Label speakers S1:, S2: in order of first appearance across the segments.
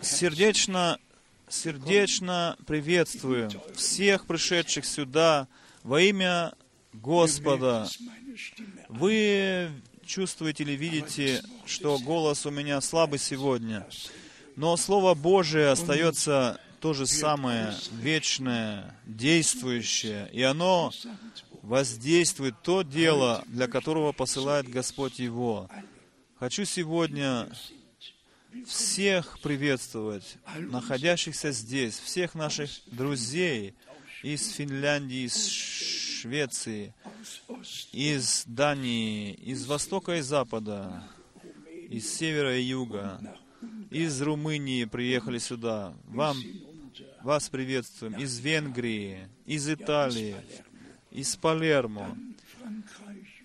S1: сердечно, сердечно приветствую всех пришедших сюда во имя Господа. Вы чувствуете или видите, что голос у меня слабый сегодня, но Слово Божие остается то же самое, вечное, действующее, и оно воздействует то дело, для которого посылает Господь его. Хочу сегодня всех приветствовать, находящихся здесь, всех наших друзей из Финляндии, из Швеции, из Дании, из Востока и Запада, из Севера и Юга, из Румынии приехали сюда. Вам, вас приветствуем. Из Венгрии, из Италии, из Палермо,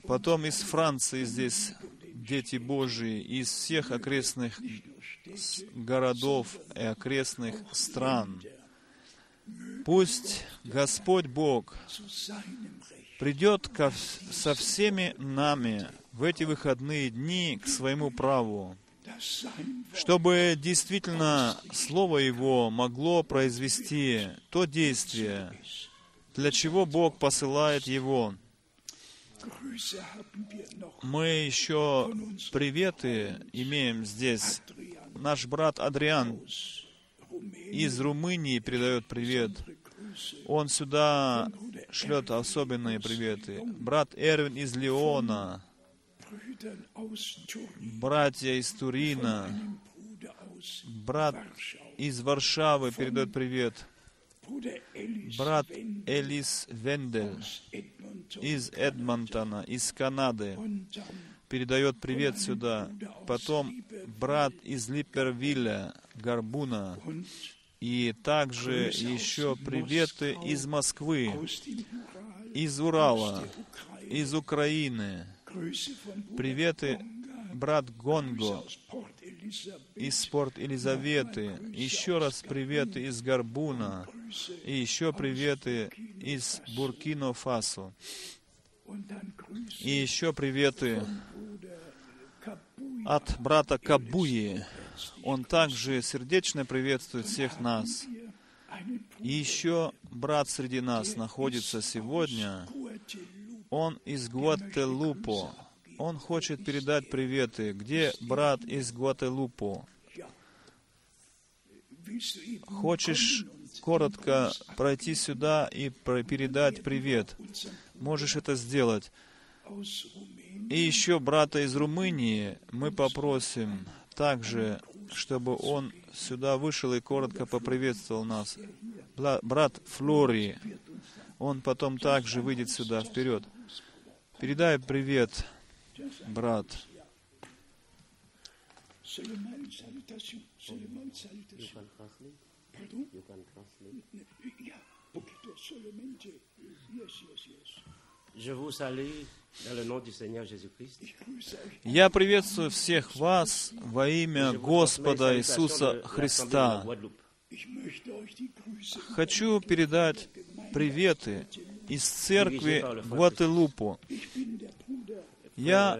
S1: потом из Франции здесь дети Божии, из всех окрестных городов и окрестных стран. Пусть Господь Бог придет ко, со всеми нами в эти выходные дни к своему праву, чтобы действительно Слово Его могло произвести то действие, для чего Бог посылает его. Мы еще приветы имеем здесь. Наш брат Адриан из Румынии передает привет. Он сюда шлет особенные приветы. Брат Эрвин из Леона, братья из Турина, брат из Варшавы передает привет. Брат Элис Вендель из Эдмонтона, из Канады, передает привет сюда. Потом брат из Липервилля, Гарбуна, и также еще приветы из Москвы, из Урала, из Украины. Приветы брат Гонго из Порт Елизаветы. Еще раз приветы из Гарбуна. И еще приветы из Буркино-Фасо. И еще приветы от брата Кабуи. Он также сердечно приветствует всех нас. И еще брат среди нас находится сегодня. Он из Гуателупо. Он хочет передать приветы. Где брат из Гуателупо? Хочешь коротко пройти сюда и передать привет? Можешь это сделать. И еще брата из Румынии мы попросим также, чтобы он сюда вышел и коротко поприветствовал нас. Брат Флори, он потом также выйдет сюда вперед. Передай привет, брат.
S2: Salue
S1: Я приветствую всех вас во имя Господа Иисуса Христа. Хочу передать приветы из церкви Гуателупу. Я,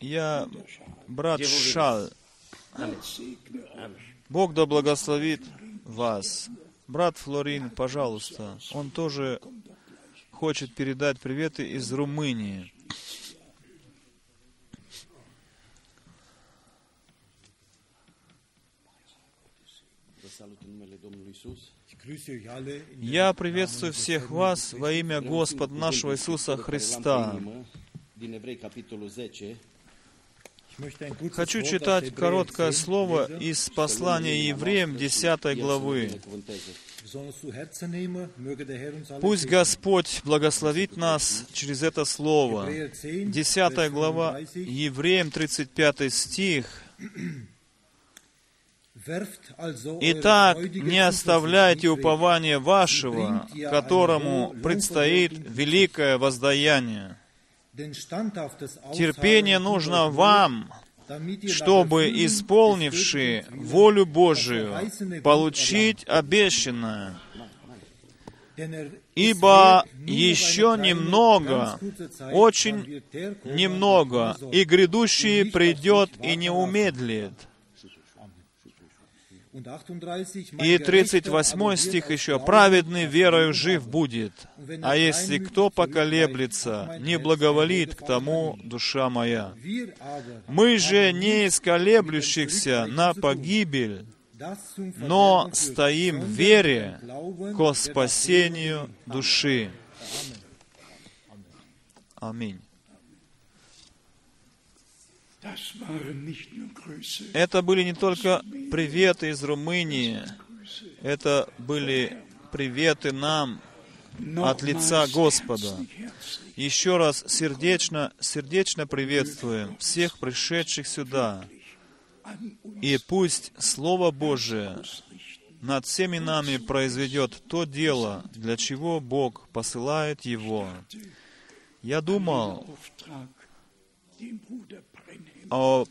S1: я брат Шал. Бог да благословит вас. Брат Флорин, пожалуйста, он тоже хочет передать приветы из Румынии. Я приветствую всех вас во имя Господа нашего Иисуса Христа. Хочу читать короткое слово из послания евреям 10 главы. Пусть Господь благословит нас через это слово. 10 глава, Евреям 35 стих. Итак, не оставляйте упования вашего, которому предстоит великое воздаяние. Терпение нужно вам, чтобы, исполнивши волю Божию, получить обещанное. Ибо еще немного, очень немного, и грядущий придет и не умедлит. И 38 стих еще. «Праведный верою жив будет, а если кто поколеблется, не благоволит к тому душа моя. Мы же не из колеблющихся на погибель, но стоим в вере ко спасению души». Аминь. Это были не только приветы из Румынии, это были приветы нам от лица Господа. Еще раз сердечно, сердечно приветствуем всех пришедших сюда. И пусть Слово Божие над всеми нами произведет то дело, для чего Бог посылает его. Я думал о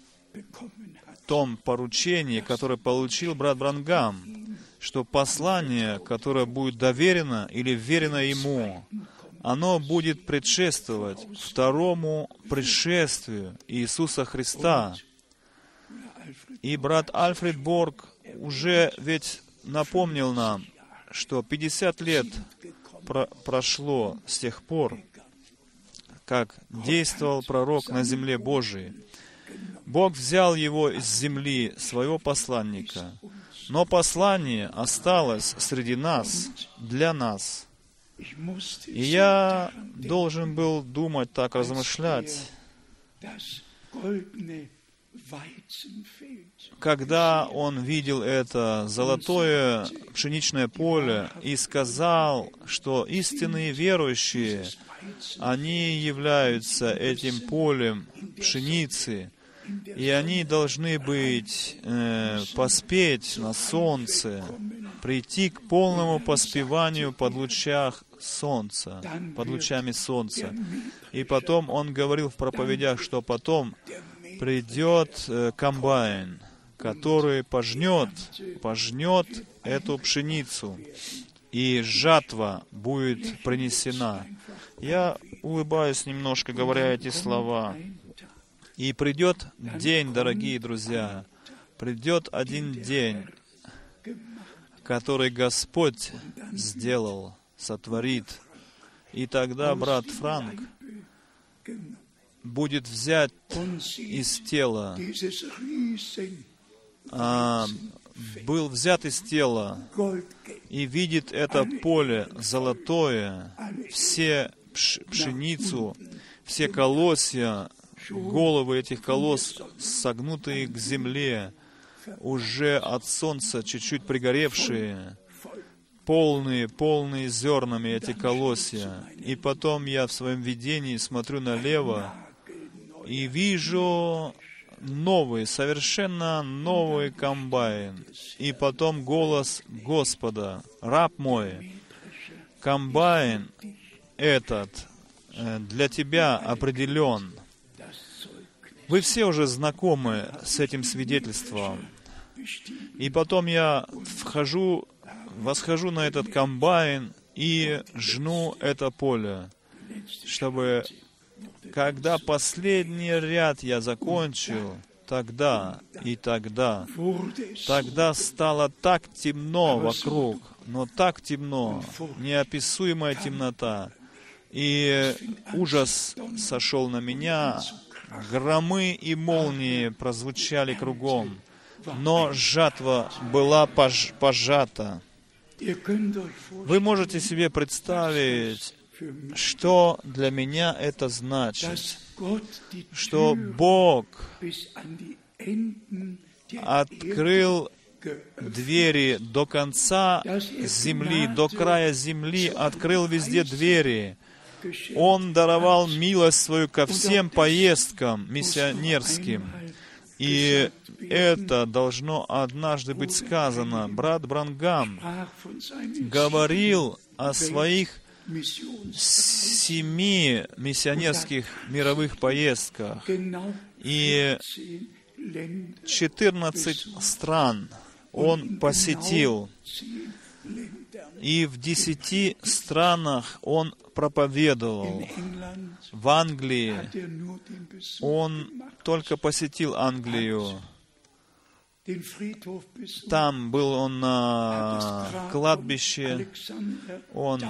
S1: том поручении, которое получил брат Брангам, что послание, которое будет доверено или верено ему, оно будет предшествовать второму пришествию Иисуса Христа. И брат Альфред Борг уже ведь напомнил нам, что 50 лет про прошло с тех пор, как действовал пророк на земле Божией. Бог взял его из земли, своего посланника, но послание осталось среди нас, для нас. И я должен был думать так, размышлять, когда он видел это золотое пшеничное поле и сказал, что истинные верующие, они являются этим полем пшеницы, и они должны быть, э, поспеть на солнце, прийти к полному поспеванию под лучах солнца, под лучами солнца. И потом он говорил в проповедях, что потом придет э, комбайн, который пожнет, пожнет эту пшеницу, и жатва будет принесена. Я улыбаюсь немножко, говоря эти слова. И придет день, дорогие друзья, придет один день, который Господь сделал, сотворит. И тогда брат Франк будет взять из тела, а, был взят из тела и видит это поле золотое, все пшеницу, все колосья, головы этих колосс, согнутые к земле, уже от солнца чуть-чуть пригоревшие, полные, полные зернами эти колосья. И потом я в своем видении смотрю налево и вижу новый, совершенно новый комбайн. И потом голос Господа, раб мой, комбайн этот э, для тебя определен – вы все уже знакомы с этим свидетельством. И потом я вхожу, восхожу на этот комбайн и жну это поле, чтобы когда последний ряд я закончил, тогда и тогда, тогда стало так темно вокруг, но так темно, неописуемая темнота, и ужас сошел на меня, Громы и молнии прозвучали кругом, но жатва была пож пожата. Вы можете себе представить, что для меня это значит, что Бог открыл двери до конца земли, до края земли, открыл везде двери, он даровал милость свою ко всем поездкам миссионерским. И это должно однажды быть сказано. Брат Брангам говорил о своих семи миссионерских мировых поездках. И 14 стран он посетил. И в десяти странах он проповедовал. В Англии он только посетил Англию. Там был он на кладбище, он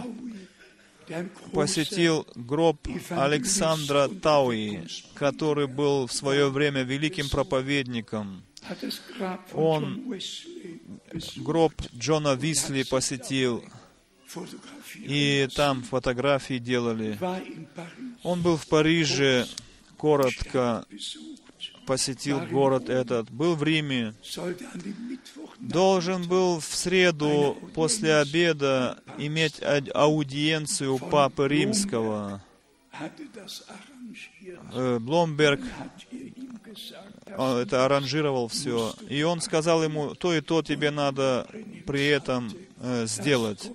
S1: посетил гроб Александра Тауи, который был в свое время великим проповедником. Он Гроб Джона Висли посетил, и там фотографии делали. Он был в Париже, коротко посетил город этот, был в Риме, должен был в среду после обеда иметь аудиенцию у Папы Римского. Э, Бломберг он это аранжировал все. И он сказал ему, то и то тебе надо при этом э, сделать.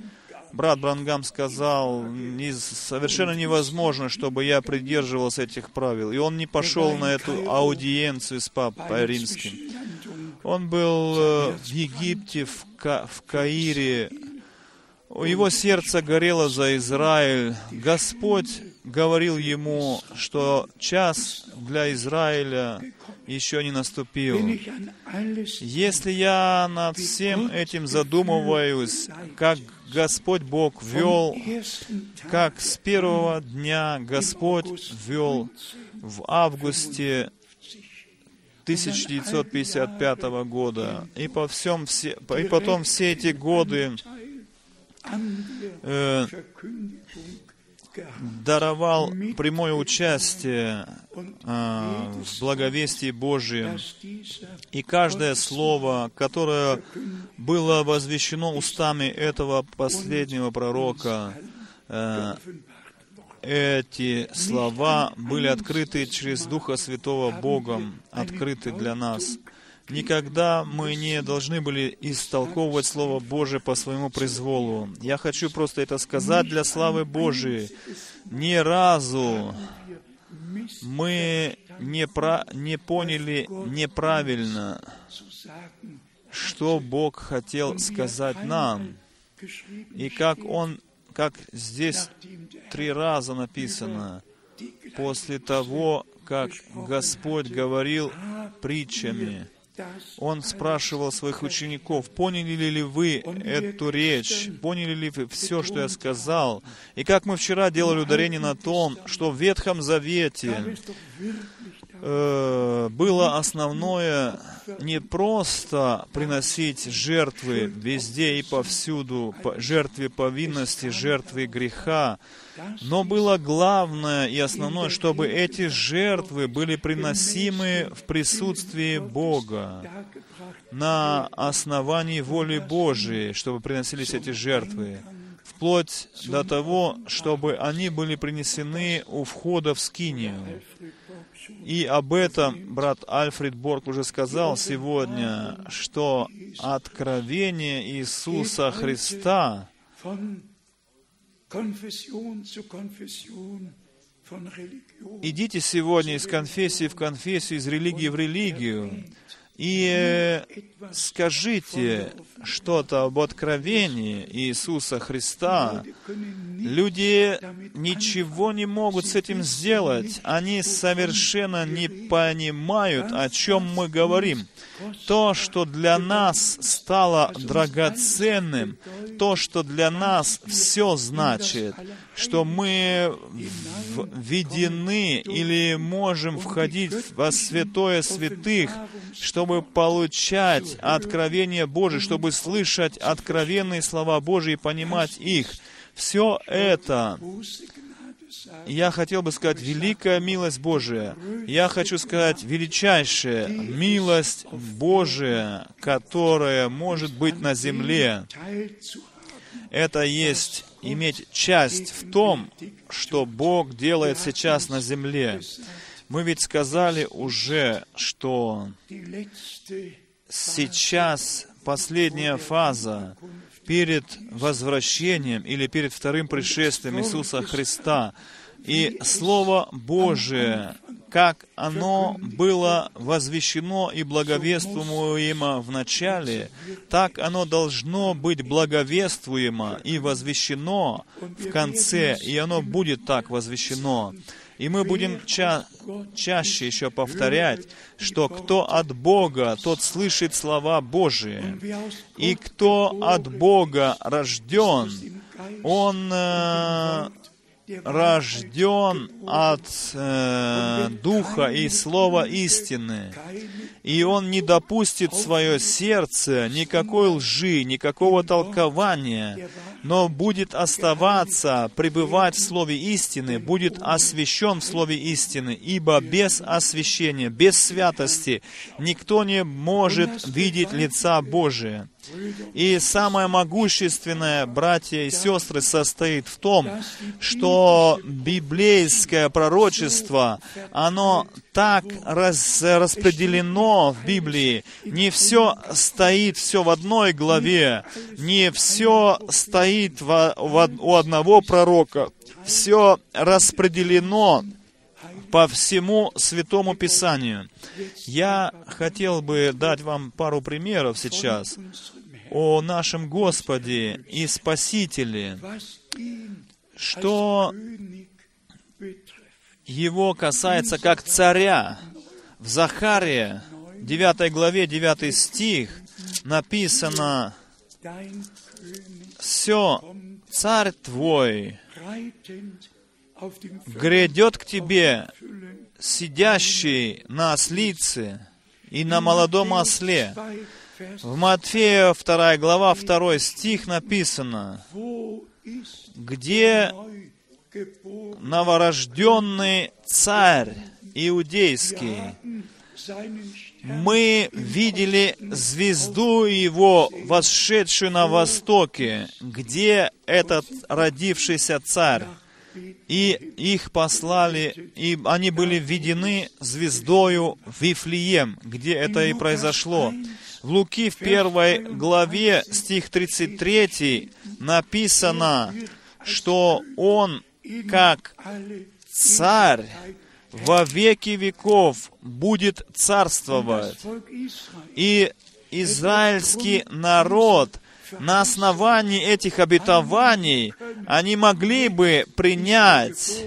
S1: Брат Брангам сказал, «Не- совершенно невозможно, чтобы я придерживался этих правил. И он не пошел на эту аудиенцию с Папой Римским. Он был э, в Египте, в, Ка- в Каире. Его сердце горело за Израиль. Господь говорил ему, что час для Израиля еще не наступил. Если я над всем этим задумываюсь, как Господь Бог вел, как с первого дня Господь вел в августе 1955 года, и, по всем все, и потом все эти годы э, даровал прямое участие э, в благовестии Божьем. И каждое слово, которое было возвещено устами этого последнего пророка, э, эти слова были открыты через Духа Святого Богом, открыты для нас. Никогда мы не должны были истолковывать Слово Божие по своему произволу. Я хочу просто это сказать для славы Божией. Ни разу мы не, про, не поняли неправильно, что Бог хотел сказать нам. И как Он, как здесь три раза написано, после того, как Господь говорил притчами, Он спрашивал своих учеников, поняли ли вы эту речь, поняли ли вы все, что я сказал. И как мы вчера делали ударение на том, что в Ветхом Завете э, было основное не просто приносить жертвы везде и повсюду, по- жертвы повинности, жертвы греха, но было главное и основное, чтобы эти жертвы были приносимы в присутствии Бога, на основании воли Божией, чтобы приносились эти жертвы, вплоть до того, чтобы они были принесены у входа в скинию. И об этом брат Альфред Борг уже сказал сегодня, что откровение Иисуса Христа Идите сегодня из конфессии в конфессию, из религии в религию, и э, скажите что-то об откровении Иисуса Христа. Люди ничего не могут с этим сделать. Они совершенно не понимают, о чем мы говорим. То, что для нас стало драгоценным, то, что для нас все значит, что мы введены или можем входить во святое святых, чтобы получать откровение Божие, чтобы слышать откровенные слова Божьи и понимать их. Все это я хотел бы сказать, великая милость Божия. Я хочу сказать, величайшая милость Божия, которая может быть на земле. Это есть иметь часть в том, что Бог делает сейчас на земле. Мы ведь сказали уже, что сейчас последняя фаза перед возвращением или перед вторым пришествием Иисуса Христа. И Слово Божие, как оно было возвещено и благовествуемо в начале, так оно должно быть благовествуемо и возвещено в конце, и оно будет так возвещено. И мы будем ча чаще еще повторять, что кто от Бога, тот слышит слова Божии. И кто от Бога рожден, он э, рожден от э, Духа и Слова истины. И он не допустит в свое сердце никакой лжи, никакого толкования, но будет оставаться, пребывать в Слове истины, будет освящен в Слове истины, ибо без освящения, без святости никто не может видеть лица Божия. И самое могущественное, братья и сестры, состоит в том, что библейское пророчество, оно так раз, распределено в Библии. Не все стоит все в одной главе, не все стоит в, в, у одного пророка. Все распределено по всему Святому Писанию. Я хотел бы дать вам пару примеров сейчас о нашем Господе и Спасителе, что его касается как царя. В Захарии, 9 главе, 9 стих, написано, «Все, царь твой грядет к тебе, сидящий на ослице и на молодом осле». В Матфея 2 глава, 2 стих написано, где новорожденный царь иудейский. Мы видели звезду его, восшедшую на востоке, где этот родившийся царь. И их послали, и они были введены звездою в Вифлеем, где это и произошло. В Луки в первой главе, стих 33, написано, что Он, как царь, во веки веков будет царствовать. И израильский народ на основании этих обетований, они могли бы принять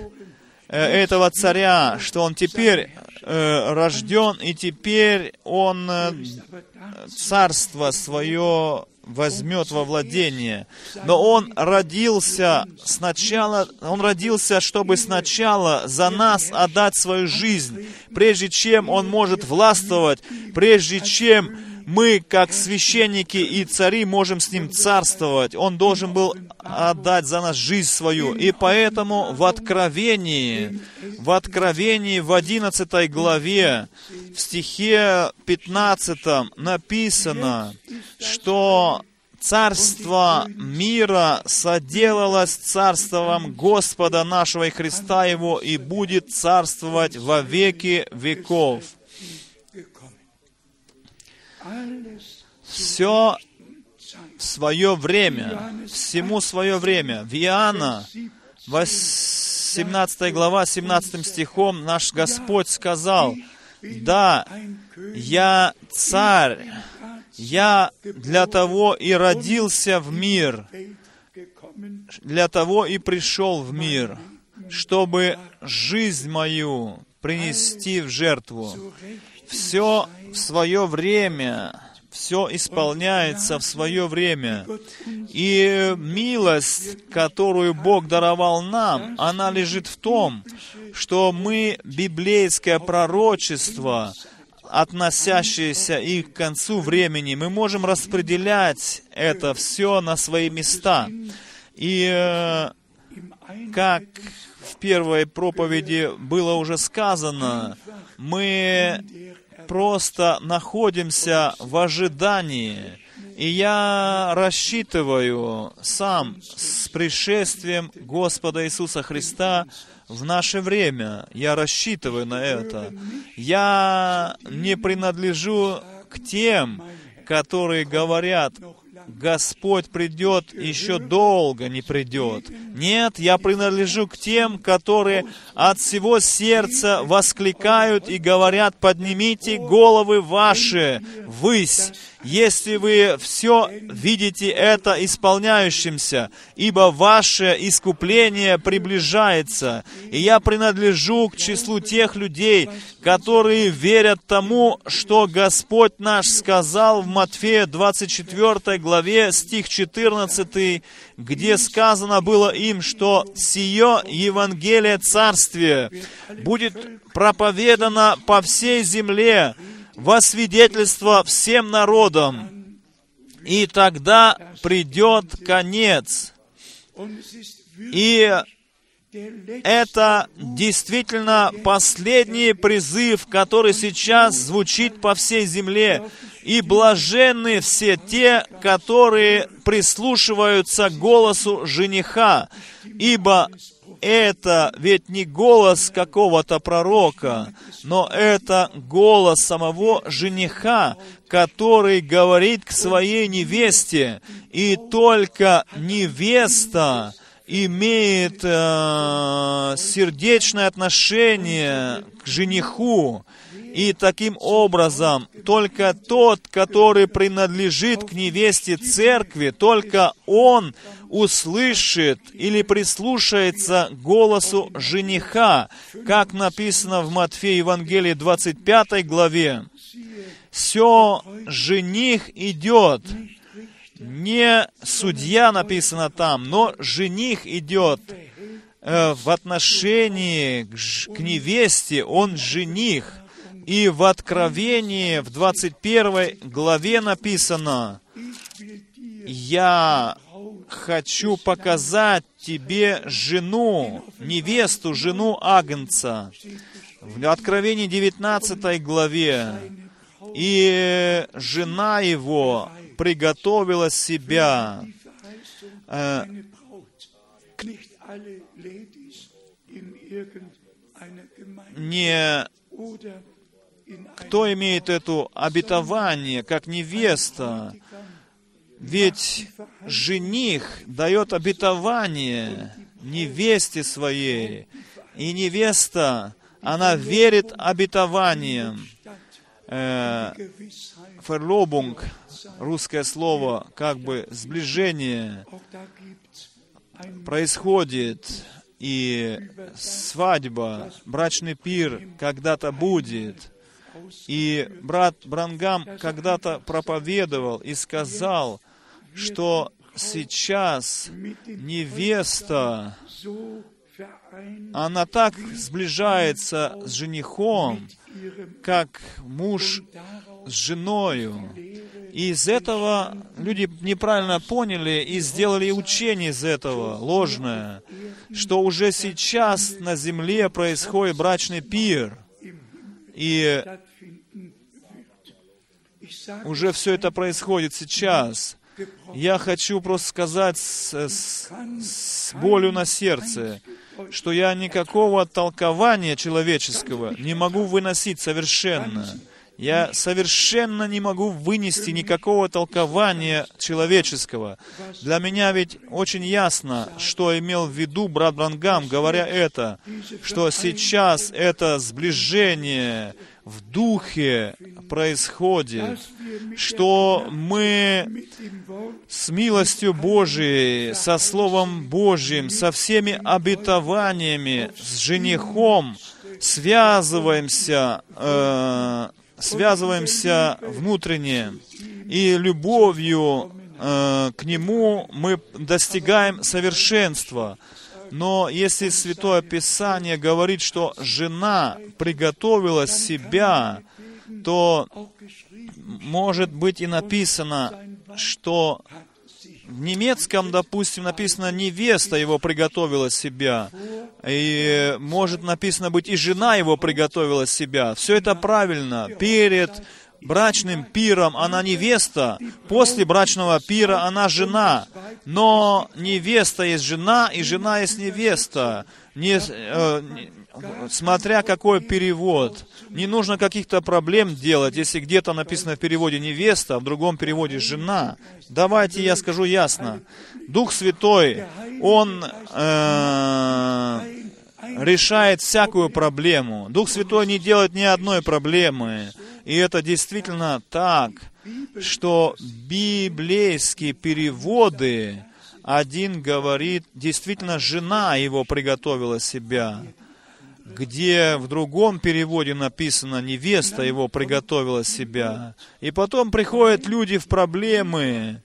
S1: э, этого царя, что он теперь э, рожден, и теперь он э, царство свое возьмет во владение. Но он родился сначала, он родился, чтобы сначала за нас отдать свою жизнь, прежде чем он может властвовать, прежде чем мы, как священники и цари, можем с Ним царствовать. Он должен был отдать за нас жизнь свою. И поэтому в Откровении, в Откровении в 11 главе, в стихе 15 написано, что царство мира соделалось царством Господа нашего и Христа Его и будет царствовать во веки веков все свое время, всему свое время. В Иоанна, 17 глава, 17 стихом, наш Господь сказал, «Да, я царь, я для того и родился в мир, для того и пришел в мир, чтобы жизнь мою принести в жертву. Все в свое время, все исполняется в свое время. И милость, которую Бог даровал нам, она лежит в том, что мы библейское пророчество, относящееся и к концу времени, мы можем распределять это все на свои места. И э, как в первой проповеди было уже сказано, мы просто находимся в ожидании. И я рассчитываю сам с пришествием Господа Иисуса Христа в наше время. Я рассчитываю на это. Я не принадлежу к тем, которые говорят, Господь придет, еще долго не придет. Нет, я принадлежу к тем, которые от всего сердца воскликают и говорят, поднимите головы ваши ввысь, если вы все видите это исполняющимся, ибо ваше искупление приближается. И я принадлежу к числу тех людей, которые верят тому, что Господь наш сказал в Матфея 24 главе, стих 14, где сказано было им, что «Сие Евангелие Царствия будет проповедано по всей земле, во свидетельство всем народам, и тогда придет конец. И это действительно последний призыв, который сейчас звучит по всей земле. И блаженны все те, которые прислушиваются голосу жениха, ибо это ведь не голос какого-то пророка, но это голос самого жениха, который говорит к своей невесте, и только невеста имеет э, сердечное отношение к жениху, и таким образом только тот, который принадлежит к невесте церкви, только он услышит или прислушается голосу жениха, как написано в Матфея Евангелии 25 главе. Все жених идет, не судья написано там, но жених идет э, в отношении к, к невесте, он жених. И в Откровении, в 21 главе написано, «Я хочу показать тебе жену, невесту, жену Агнца». В Откровении 19 главе, «И жена его приготовила себя». Э, не кто имеет это обетование, как невеста. Ведь жених дает обетование невесте своей. И невеста, она верит обетованиям. Э. Verlobung, русское слово, как бы сближение происходит, и свадьба, брачный пир когда-то будет. И брат Брангам когда-то проповедовал и сказал, что сейчас невеста, она так сближается с женихом, как муж с женою. И из этого люди неправильно поняли и сделали учение из этого, ложное, что уже сейчас на земле происходит брачный пир. И уже все это происходит сейчас. Я хочу просто сказать с, с- с болью на сердце, что я никакого толкования человеческого не могу выносить совершенно. Я совершенно не могу вынести никакого толкования человеческого. Для меня ведь очень ясно, что имел в виду брат Брангам, говоря это, что сейчас это сближение в духе происходит, что мы с милостью Божией, со Словом Божьим, со всеми обетованиями, с женихом связываемся, э, связываемся внутренне, и любовью э, к Нему мы достигаем совершенства. Но если Святое Писание говорит, что жена приготовила себя, то может быть и написано, что в немецком, допустим, написано «невеста его приготовила себя», и может написано быть «и жена его приготовила себя». Все это правильно. Перед брачным пиром она невеста, после брачного пира она жена. Но невеста есть жена, и жена есть невеста. Не, э, смотря какой перевод. Не нужно каких-то проблем делать, если где-то написано в переводе невеста, в другом переводе жена. Давайте я скажу ясно. Дух Святой, Он э, решает всякую проблему. Дух Святой не делает ни одной проблемы. И это действительно так, что библейские переводы, один говорит, действительно жена его приготовила себя, где в другом переводе написано, невеста его приготовила себя. И потом приходят люди в проблемы,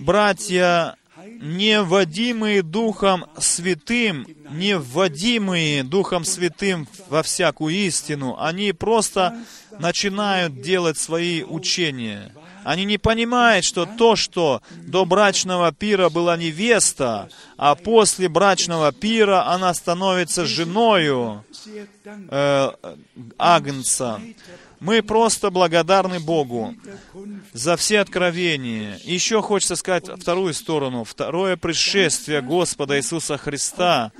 S1: братья, не вводимые Духом Святым, не вводимые Духом Святым во всякую истину, они просто начинают делать свои учения. Они не понимают, что то, что до брачного пира была невеста, а после брачного пира она становится женою э, Агнца. Мы просто благодарны Богу за все откровения. Еще хочется сказать вторую сторону. Второе пришествие Господа Иисуса Христа,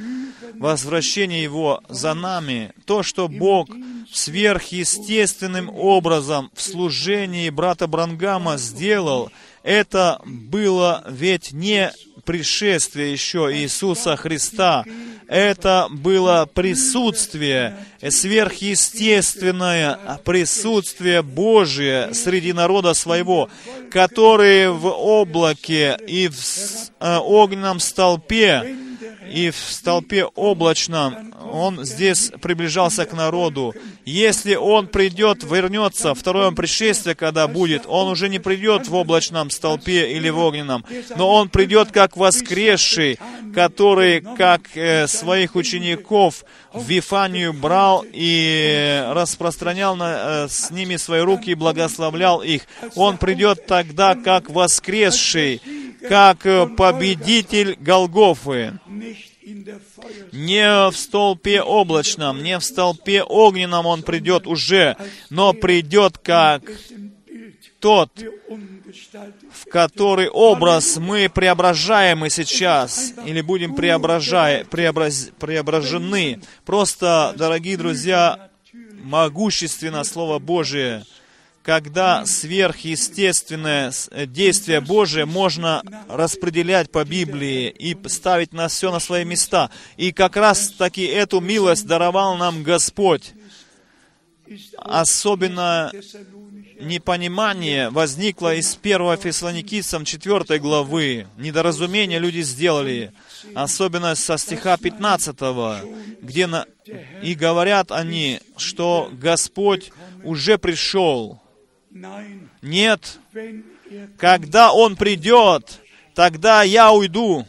S1: возвращение Его за нами, то, что Бог сверхъестественным образом в служении брата Брангама сделал, это было ведь не пришествие еще Иисуса Христа. Это было присутствие, сверхъестественное присутствие Божие среди народа своего, которые в облаке и в э, огненном столпе и в столпе облачном он здесь приближался к народу. Если он придет, вернется, второе пришествие, когда будет, он уже не придет в облачном столпе или в огненном, но он придет как воскресший, который, как э, своих учеников, в Вифанию брал и распространял на, э, с ними свои руки и благословлял их. Он придет тогда как воскресший, как э, победитель Голгофы. Не в столпе облачном, не в столпе огненном он придет уже, но придет как тот, в который образ мы преображаемы сейчас, или будем преображая, преобраз, преображены. Просто, дорогие друзья, могущественно Слово Божие – когда сверхъестественное э, действие Божие можно распределять по Библии и ставить на все на свои места. И как раз таки эту милость даровал нам Господь. Особенно непонимание возникло из 1 Фессалоникийцам 4 главы. Недоразумение люди сделали, особенно со стиха 15, где на... и говорят они, что Господь уже пришел, нет, когда Он придет, тогда я уйду.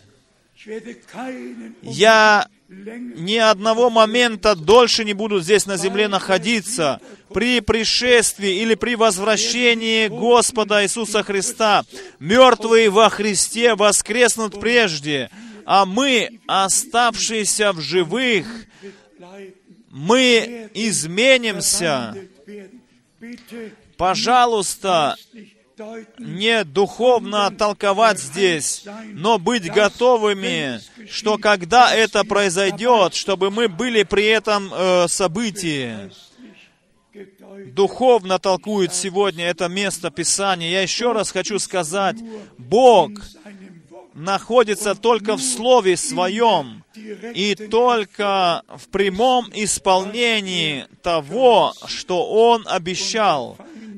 S1: Я ни одного момента дольше не буду здесь на земле находиться. При пришествии или при возвращении Господа Иисуса Христа мертвые во Христе воскреснут прежде, а мы, оставшиеся в живых, мы изменимся пожалуйста, не духовно толковать здесь, но быть готовыми, что когда это произойдет, чтобы мы были при этом э, событии. Духовно толкует сегодня это место Писания. Я еще раз хочу сказать, Бог находится только в Слове Своем и только в прямом исполнении того, что Он обещал.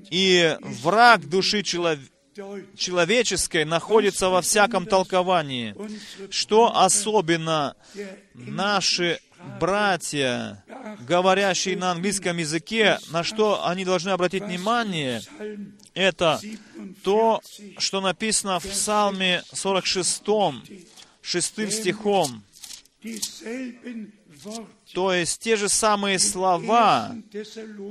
S1: И враг души человека человеческой находится во всяком толковании. Что особенно наши братья, говорящие на английском языке, на что они должны обратить внимание, это то, что написано в Псалме 46, 6 стихом. То есть те же самые слова,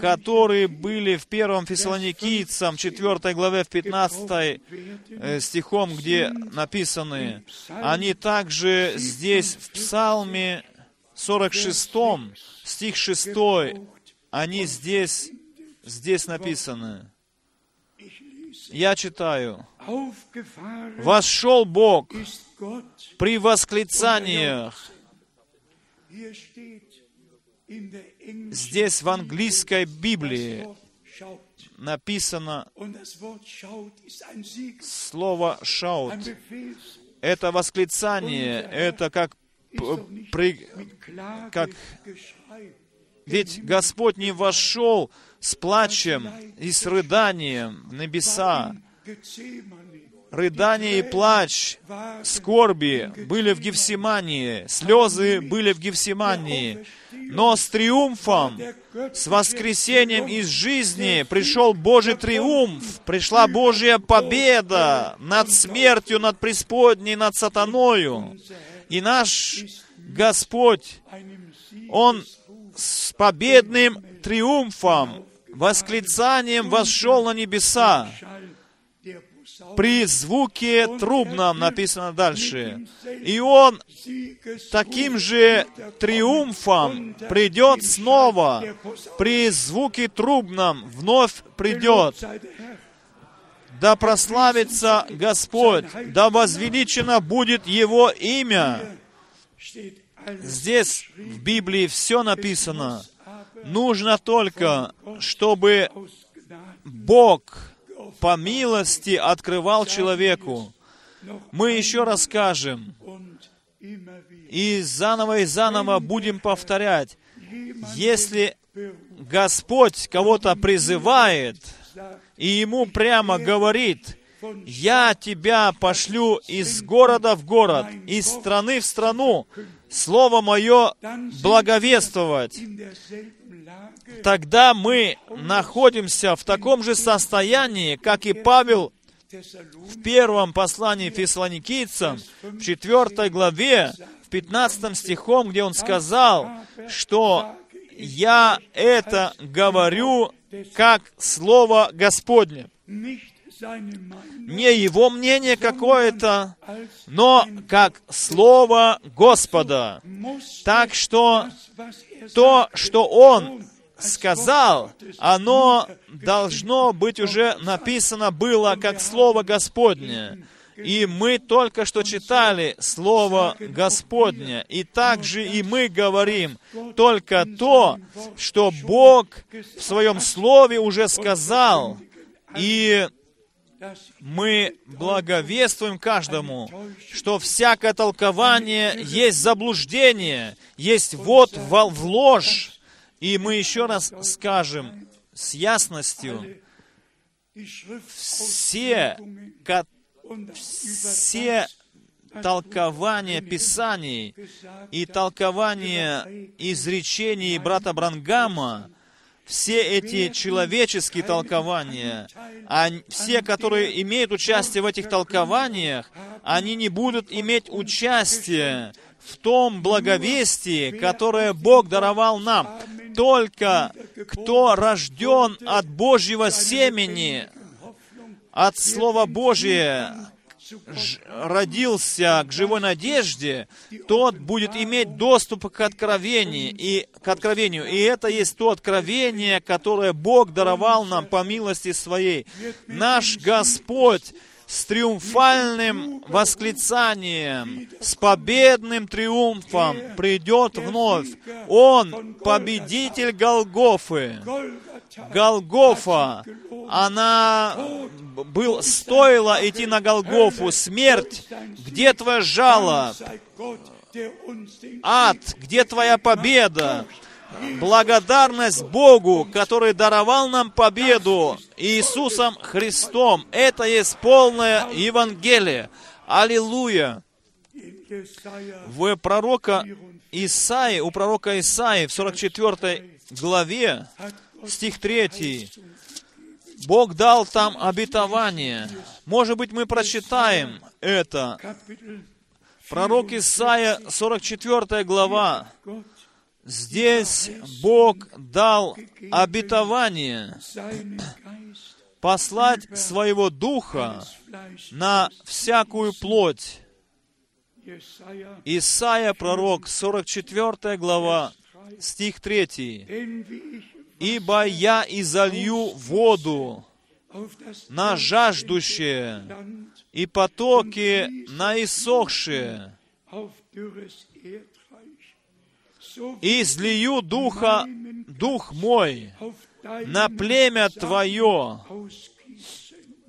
S1: которые были в первом Фессалоникийцам, 4 главе, в 15 э, стихом, где написаны, они также здесь в Псалме 46, стих 6, они здесь, здесь написаны. Я читаю. «Вошел Бог при восклицаниях здесь в английской Библии написано слово «шаут». Это восклицание, это как при- как-. Ведь Господь не вошел с плачем и с рыданием в небеса. Рыдание и плач, скорби были в Гефсимании, слезы были в Гефсимании. Но с триумфом, с воскресением из жизни пришел Божий триумф, пришла Божья победа над смертью, над преисподней, над сатаною. И наш Господь, Он с победным триумфом, восклицанием восшел на небеса. При звуке трубном написано дальше. И Он таким же триумфом придет снова. При звуке трубном вновь придет. Да прославится Господь, да возвеличено будет Его имя. Здесь в Библии все написано. Нужно только, чтобы Бог по милости открывал человеку. Мы еще раз скажем,
S3: und immer wieder.
S1: и заново и заново будем повторять, если Господь кого-то призывает, и ему прямо говорит, «Я тебя пошлю из города в город, из страны в страну, Слово Мое благовествовать», тогда мы находимся в таком же состоянии, как и Павел в первом послании фессалоникийцам, в 4 главе, в 15 стихом, где он сказал, что «Я это говорю как Слово Господне». Не его мнение какое-то, но как Слово Господа. Так что то, что он сказал, оно должно быть уже написано было как Слово Господне. И мы только что читали Слово Господне. И также и мы говорим только то, что Бог в Своем Слове уже сказал. И мы благовествуем каждому, что всякое толкование есть заблуждение, есть вот в, ложь. И мы еще раз скажем с ясностью, все, Все толкования Писаний и толкования изречений брата Брангама, все эти человеческие толкования, они- все, которые имеют участие в этих толкованиях, они не будут иметь участие в том благовестии, которое Бог даровал нам. Только кто рожден от Божьего семени, от Слова Божия, родился к живой надежде, тот будет иметь доступ к откровению, и, к откровению. И это есть то откровение, которое Бог даровал нам по милости Своей. Наш Господь с триумфальным восклицанием, с победным триумфом придет вновь. Он победитель Голгофы. Голгофа, она был, стоило идти на Голгофу. Смерть, где твое жало? Ад, где твоя победа? Благодарность Богу, который даровал нам победу Иисусом Христом. Это есть полное Евангелие. Аллилуйя! В пророка Исаи, у пророка Исаи в 44 главе, стих 3, Бог дал там обетование. Может быть, мы прочитаем это. Пророк Исаия, 44 глава. Здесь Бог дал обетование послать своего Духа на всякую плоть. Исаия, пророк, 44 глава, стих 3.
S3: denn wie ich
S1: «Ибо я изолью воду на жаждущее, и потоки на иссохшие, и излию Духа, Дух мой на племя Твое,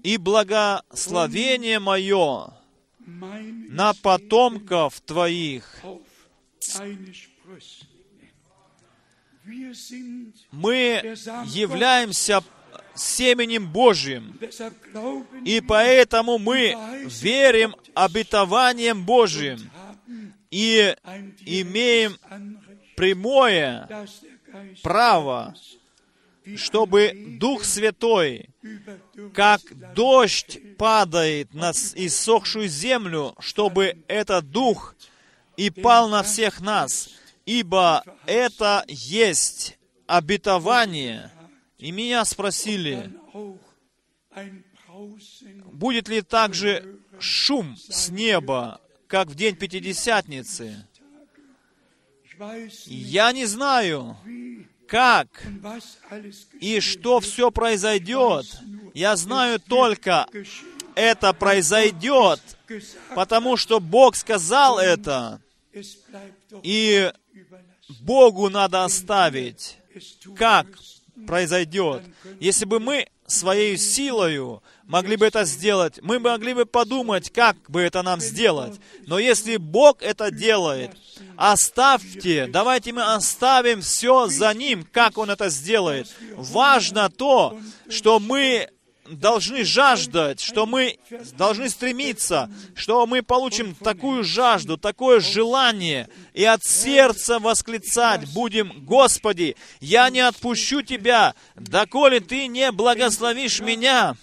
S1: и благословение мое на потомков Твоих. Мы являемся семенем Божьим, и поэтому мы верим обетованием Божьим и имеем прямое право, чтобы Дух Святой, как дождь падает на иссохшую землю, чтобы этот Дух и пал на всех нас, ибо это есть обетование. И меня спросили, будет ли также шум с неба, как в день Пятидесятницы. Я не знаю, как и что все произойдет. Я знаю только, это произойдет, потому что Бог сказал это, и. Богу надо оставить, как произойдет. Если бы мы своей силою могли бы это сделать, мы могли бы подумать, как бы это нам сделать. Но если Бог это делает, оставьте, давайте мы оставим все за Ним, как Он это сделает. Важно то, что мы должны жаждать, что мы должны стремиться, что мы получим такую жажду, такое желание, и от сердца восклицать будем, Господи, я не отпущу Тебя, доколе Ты не благословишь меня,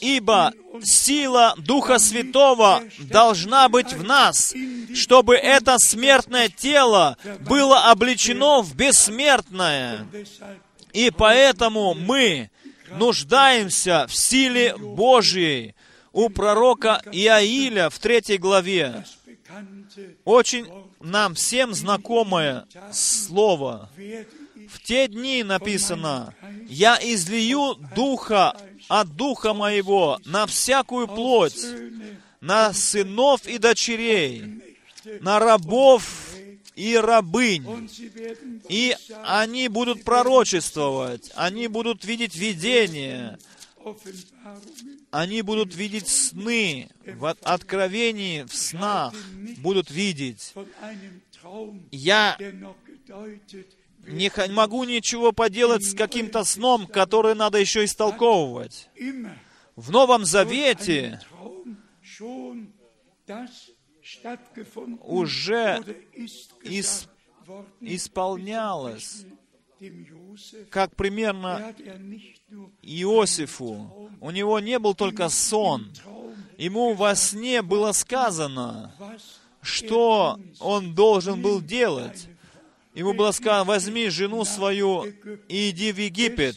S1: ибо сила Духа Святого должна быть в нас, чтобы это смертное тело было облечено в бессмертное. И поэтому мы нуждаемся в силе Божьей. У пророка Иаиля в третьей главе очень нам всем знакомое слово. В те дни написано, «Я излию Духа от Духа Моего на всякую плоть, на сынов и дочерей, на рабов и рабынь, и они будут пророчествовать, они будут видеть видения, они будут видеть сны, в от- откровении, в снах будут видеть. Я не могу ничего поделать с каким-то сном, который надо еще истолковывать. В Новом Завете уже
S3: oder ist
S1: ис-
S3: gesagt worden,
S1: исполнялось, как примерно Иосифу. У него не был только сон. Ему во сне было сказано, что он должен был делать. Ему было сказано, возьми жену свою и иди в Египет.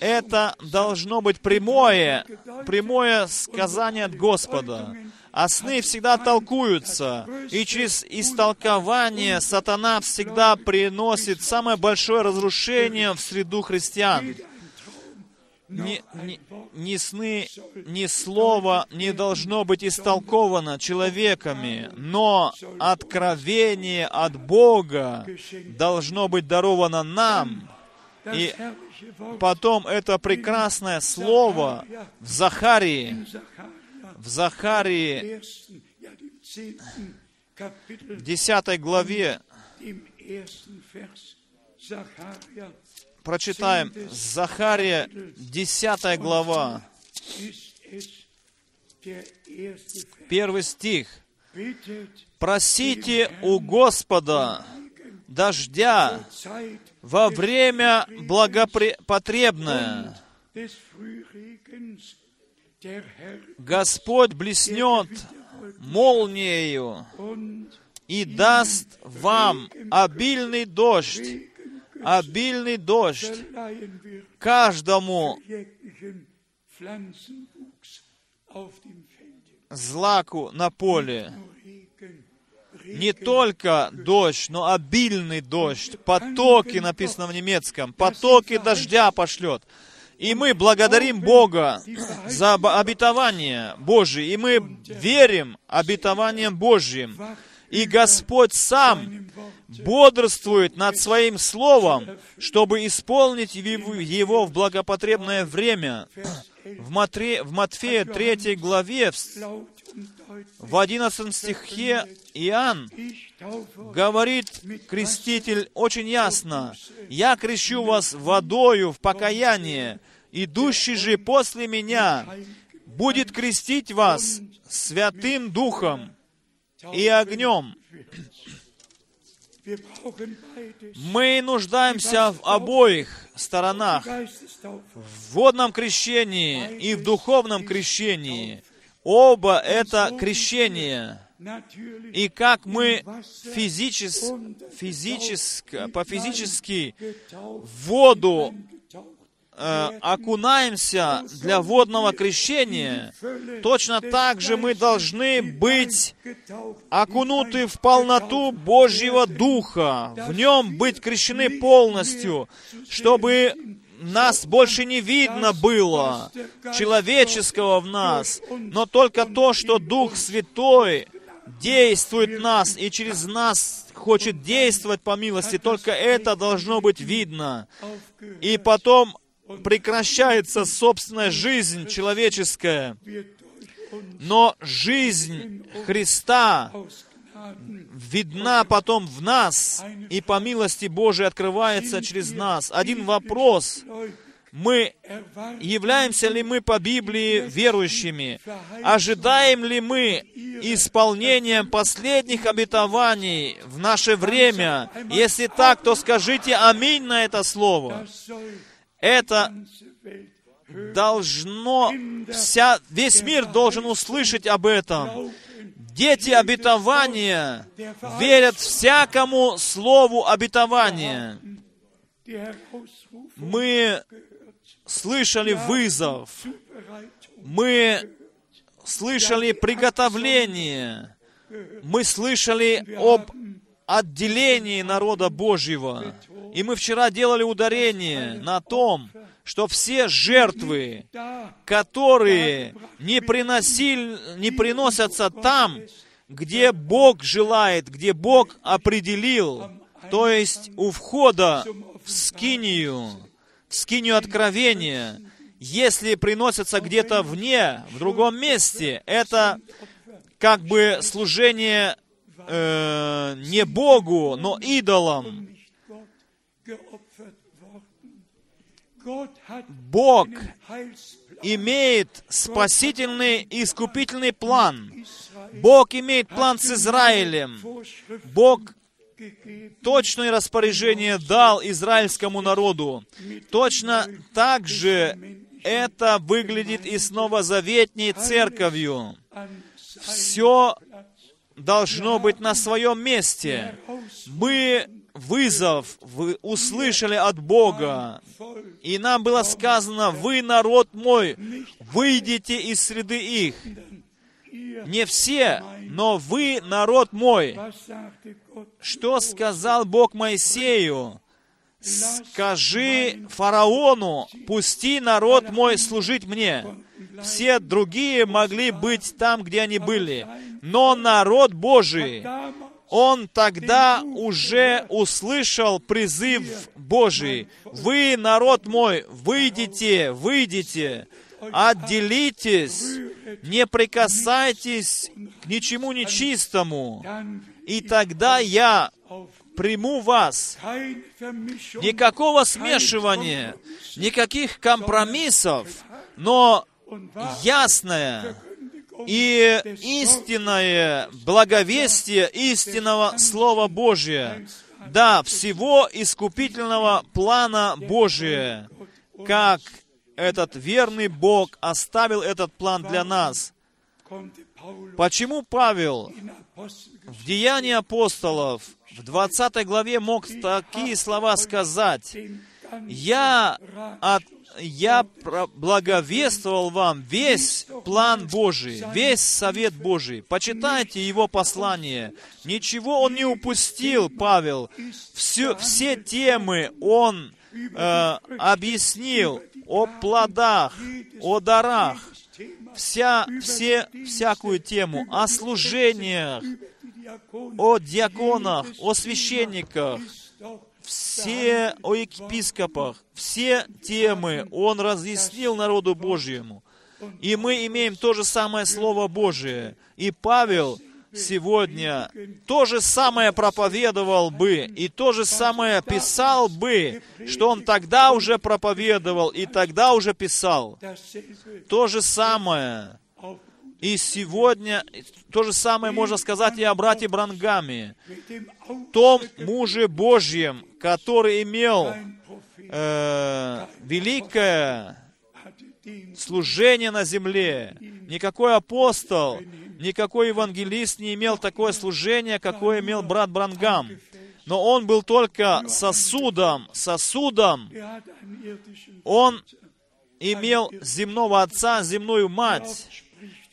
S1: Это должно быть прямое, прямое сказание от Господа. А сны всегда толкуются, и через истолкование сатана всегда приносит самое большое разрушение в среду христиан. Ни, ни- ни сны, ни слово не должно быть истолковано человеками, но откровение от Бога должно быть даровано нам. и Потом это прекрасное слово в Захарии, в Захарии
S3: Kapitel,
S1: 10 главе, прочитаем, Захария 10 глава, первый стих. «Просите у Господа дождя во время благопотребное. Господь блеснет молниею
S3: und
S1: и даст вам обильный дождь, обильный дождь каждому злаку на поле. Не только дождь, но обильный дождь. Потоки написано в немецком. Потоки дождя пошлет. И мы благодарим Бога за об- обетование Божие. И мы верим обетованием Божьим. И Господь сам бодрствует над Своим Словом, чтобы исполнить его в благопотребное время. В, Матре- в Матфея 3 главе, в с-
S3: laut und deutlich.
S1: в 11 стихе Иоанн говорит креститель очень ясно, «Я крещу вас водою в покаяние, идущий же после меня будет крестить вас Святым Духом и огнем». Мы нуждаемся в обоих сторонах, в водном крещении и в духовном крещении. Оба это крещение. И как мы физичес, физически, по-физически воду. Э, окунаемся для водного крещения, точно так же мы должны быть окунуты в полноту Божьего Духа, в нем быть крещены полностью, чтобы нас больше не видно было, человеческого в нас, но только то, что Дух Святой действует в нас и через нас хочет действовать по милости, только это должно быть видно. И потом прекращается собственная жизнь человеческая, но жизнь Христа видна потом в нас, и по милости Божией открывается через нас. Один вопрос. Мы являемся ли мы по Библии верующими? Ожидаем ли мы исполнением последних обетований в наше время? Если так, то скажите аминь на это слово. Это должно, вся, весь мир должен услышать об этом. Дети обетования верят всякому слову обетования. Мы слышали вызов, мы слышали приготовление, мы слышали об отделении народа Божьего. И мы вчера делали ударение на том, что все жертвы, которые не, приносили, не приносятся там, где Бог желает, где Бог определил, то есть у входа в скинию, в скинию откровения, если приносятся где-то вне, в другом месте, это как бы служение э, не Богу, но идолам. Бог имеет спасительный и искупительный план. Бог имеет план с Израилем. Бог точное распоряжение дал израильскому народу. Точно так же это выглядит и с новозаветней церковью. Все должно быть на своем месте. Мы вызов вы услышали от Бога. И нам было сказано, вы, народ мой, выйдите из среды их. Не все, но вы, народ мой. Что сказал Бог Моисею? Скажи фараону, пусти народ мой служить мне. Все другие могли быть там, где они были. Но народ Божий, он тогда уже услышал призыв Божий. Вы, народ мой, выйдите, выйдите, отделитесь, не прикасайтесь к ничему нечистому. И тогда я приму вас. Никакого смешивания, никаких компромиссов, но ясное и истинное благовестие истинного Слова Божия. Да, всего искупительного плана Божия. Как этот верный Бог оставил этот план для нас. Почему Павел в Деянии апостолов в 20 главе мог такие слова сказать? Я, от, я благовествовал вам весь план Божий, весь совет Божий. Почитайте его послание. Ничего он не упустил, Павел. Все, все темы он э, объяснил о плодах, о дарах, вся, все, всякую тему, о служениях, о диаконах, о священниках, все о епископах, все темы Он разъяснил народу Божьему. И мы имеем то же самое Слово Божие. И Павел сегодня то же самое проповедовал бы, и то же самое писал бы, что он тогда уже проповедовал, и тогда уже писал. То же самое. И сегодня то же самое можно сказать и о брате Брангаме, том муже Божьем, который имел э, великое служение на земле. Никакой апостол, никакой евангелист не имел такое служение, какое имел брат Брангам. Но он был только сосудом, сосудом. Он имел земного отца, земную мать.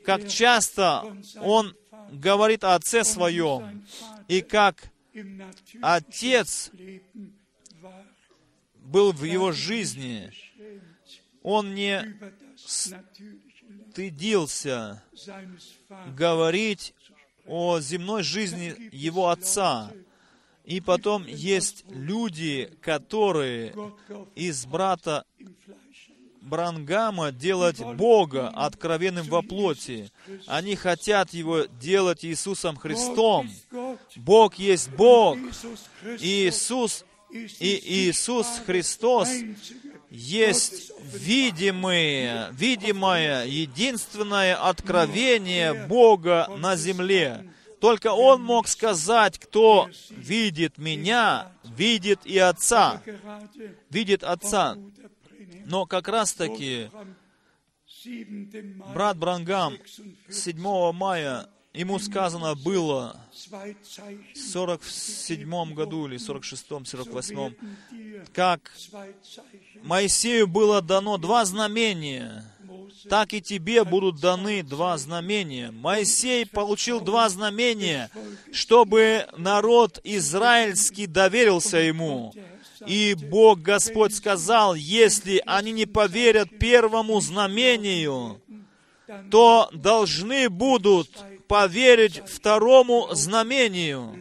S1: Как часто он говорит о отце своем, и как отец был в его жизни, он не стыдился говорить о земной жизни его отца. И потом есть люди, которые из брата Брангама делать Бога откровенным во плоти. Они хотят Его делать Иисусом Христом. Бог есть Бог. Иисус и Иисус Христос есть видимое, видимое, единственное откровение Бога на земле. Только Он мог сказать, кто видит меня, видит и Отца. Видит Отца. Но как раз таки брат Брангам 7 мая ему сказано было в 47 году или 46-м, 48-м, как Моисею было дано два знамения, так и тебе будут даны два знамения. Моисей получил два знамения, чтобы народ израильский доверился ему. И Бог Господь сказал, если они не поверят первому знамению, то должны будут поверить второму знамению.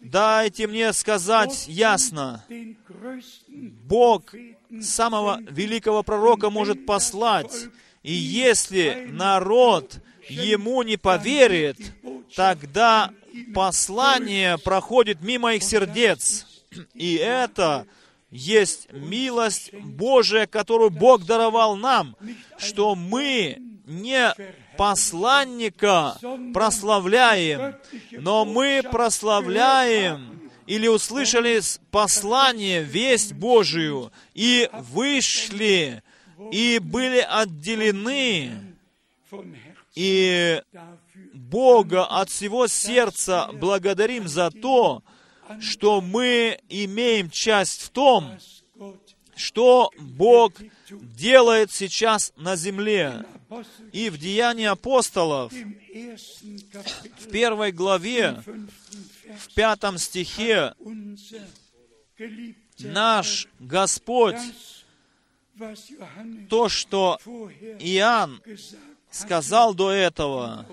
S1: Дайте мне сказать ясно. Бог самого великого пророка может послать. И если народ ему не поверит, тогда послание проходит мимо их сердец. И это есть милость Божия, которую Бог даровал нам, что мы не посланника прославляем, но мы прославляем или услышали послание, весть Божию, и вышли, и были отделены, и Бога от всего сердца благодарим за то, что мы имеем часть в том, что Бог делает сейчас на земле. И в Деянии апостолов, в первой главе, в пятом стихе, наш Господь, то, что Иоанн сказал до этого,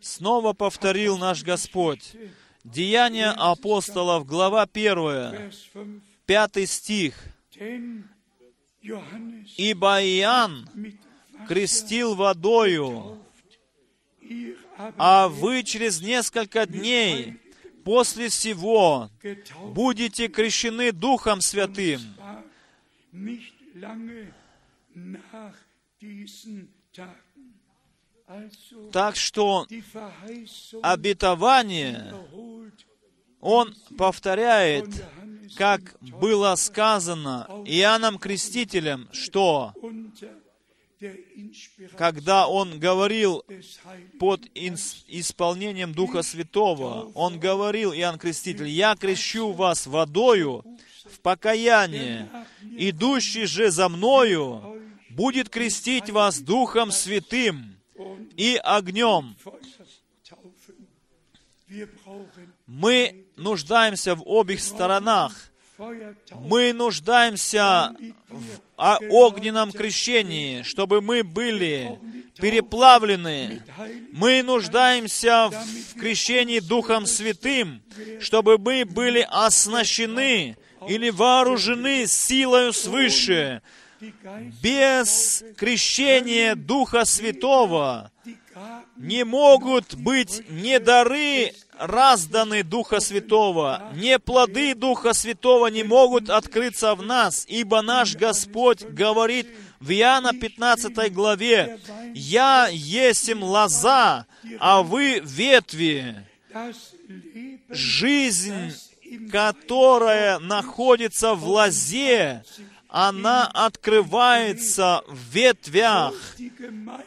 S1: снова повторил наш Господь. Деяния апостолов, глава 1, пятый стих. «Ибо Иоанн крестил водою, а вы через несколько дней после всего будете крещены Духом Святым». Так что обетование он повторяет, как было сказано Иоанном Крестителем, что когда он говорил под исполнением Духа Святого, он говорил, Иоанн Креститель, «Я крещу вас водою в покаяние, идущий же за мною будет крестить вас Духом Святым и огнем». Мы нуждаемся в обеих сторонах. Мы нуждаемся в огненном крещении, чтобы мы были переплавлены. Мы нуждаемся в крещении Духом Святым, чтобы мы были оснащены или вооружены силою свыше. Без крещения Духа Святого не могут быть не дары разданы Духа Святого, не плоды Духа Святого не могут открыться в нас, ибо наш Господь говорит в Иоанна 15 главе, «Я есим лоза, а вы ветви». Жизнь, которая находится в лозе, она открывается в ветвях.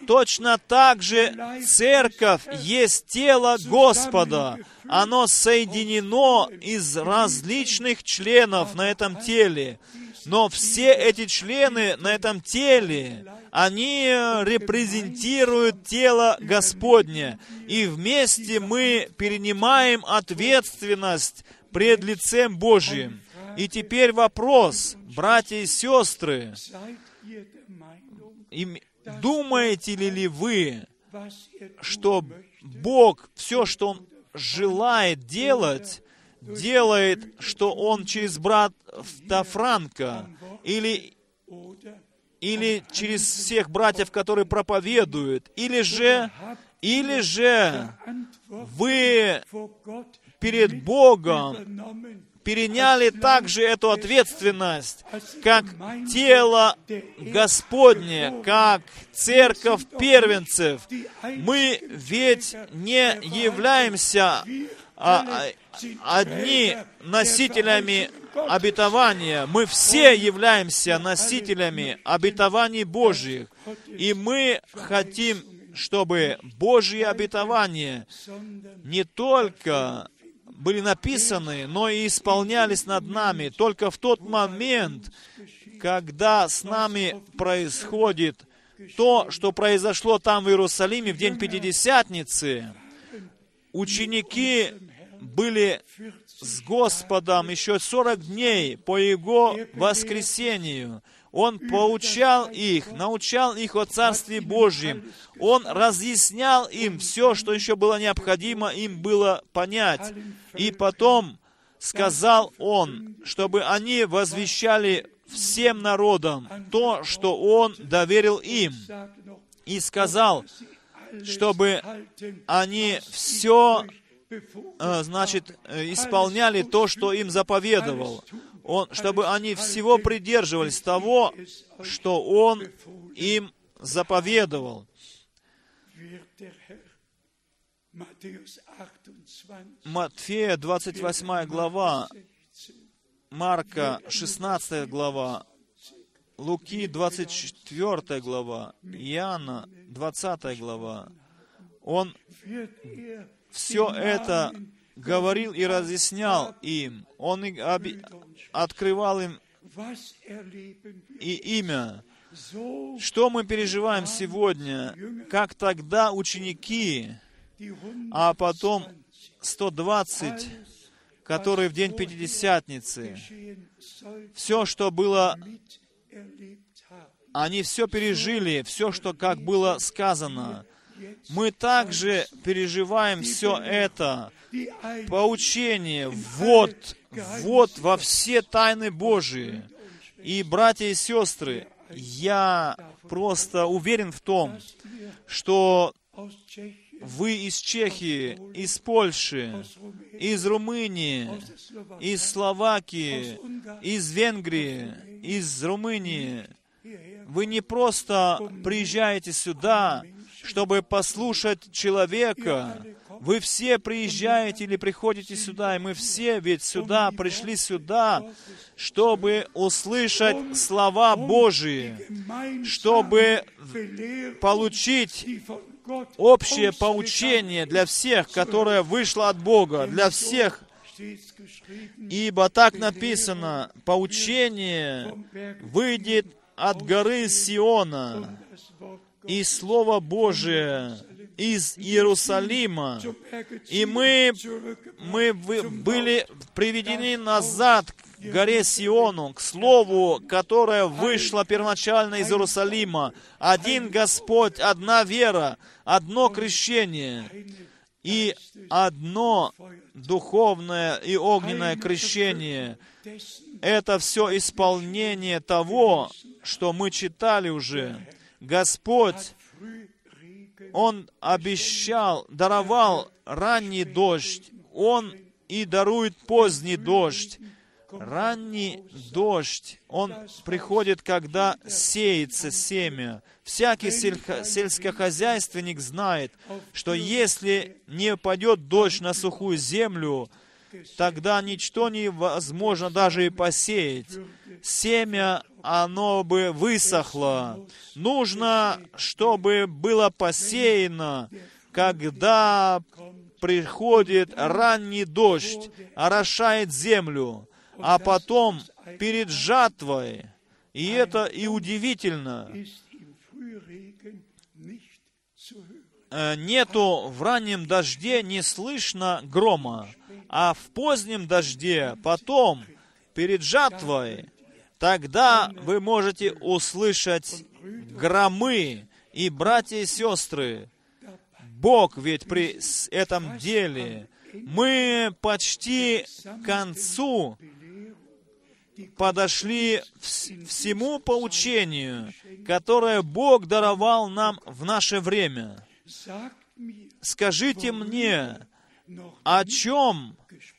S1: Точно так же церковь есть тело Господа. Оно соединено из различных членов на этом теле. Но все эти члены на этом теле, они репрезентируют тело Господне. И вместе мы перенимаем ответственность пред лицем Божьим. И теперь вопрос, братья и сестры, думаете ли вы, что Бог все, что Он желает делать, делает, что Он через брата Франка? Или или через всех братьев, которые проповедуют, или же, или же вы перед Богом переняли также эту ответственность, как тело Господне, как церковь первенцев. Мы ведь не являемся а, одни носителями обетования. Мы все являемся носителями обетований Божьих. И мы хотим, чтобы Божьи обетования не только были написаны, но и исполнялись над нами только в тот момент, когда с нами происходит то, что произошло там в Иерусалиме в день Пятидесятницы. Ученики были с Господом еще 40 дней по Его воскресению. Он поучал их, научал их о Царстве Божьем. Он разъяснял им все, что еще было необходимо им было понять. И потом сказал Он, чтобы они возвещали всем народам то, что Он доверил им. И сказал, чтобы они все, э, значит, э, исполняли то, что им заповедовал. Он, чтобы они всего придерживались того, что Он им заповедовал. Матфея 28 глава, Марка 16 глава, Луки 24 глава, Иоанна 20 глава. Он все это говорил и разъяснял им. Он открывал им и имя. Что мы переживаем сегодня, как тогда ученики, а потом 120, которые в день Пятидесятницы, все, что было, они все пережили, все, что как было сказано. Мы также переживаем все это, поучение, вот, вот во все тайны Божии. И, братья и сестры, я просто уверен в том, что вы из Чехии, из Польши, из Румынии, из Словакии, из Венгрии, из Румынии, вы не просто приезжаете сюда, чтобы послушать человека, вы все приезжаете или приходите сюда, и мы все ведь сюда, пришли сюда, чтобы услышать слова Божии, чтобы получить общее поучение для всех, которое вышло от Бога, для всех, ибо так написано, поучение выйдет от горы Сиона, и Слово Божие из Иерусалима. И мы, мы были приведены назад к горе Сиону, к Слову, которое вышло первоначально из Иерусалима. Один Господь, одна вера, одно крещение и одно духовное и огненное крещение. Это все исполнение того, что мы читали уже. Господь, Он обещал, даровал ранний дождь, Он и дарует поздний дождь. Ранний дождь, он приходит, когда сеется семя. Всякий сельхо- сельскохозяйственник знает, что если не пойдет дождь на сухую землю, тогда ничто невозможно даже и посеять. Семя, оно бы высохло. Нужно, чтобы было посеяно, когда приходит ранний дождь, орошает землю, а потом перед жатвой, и это и удивительно, э, нету в раннем дожде не слышно грома, а в позднем дожде, потом, перед жатвой, тогда вы можете услышать громы. И, братья и сестры, Бог ведь при этом деле, мы почти к концу подошли вс- всему поучению, которое Бог даровал нам в наше время. Скажите мне, о чем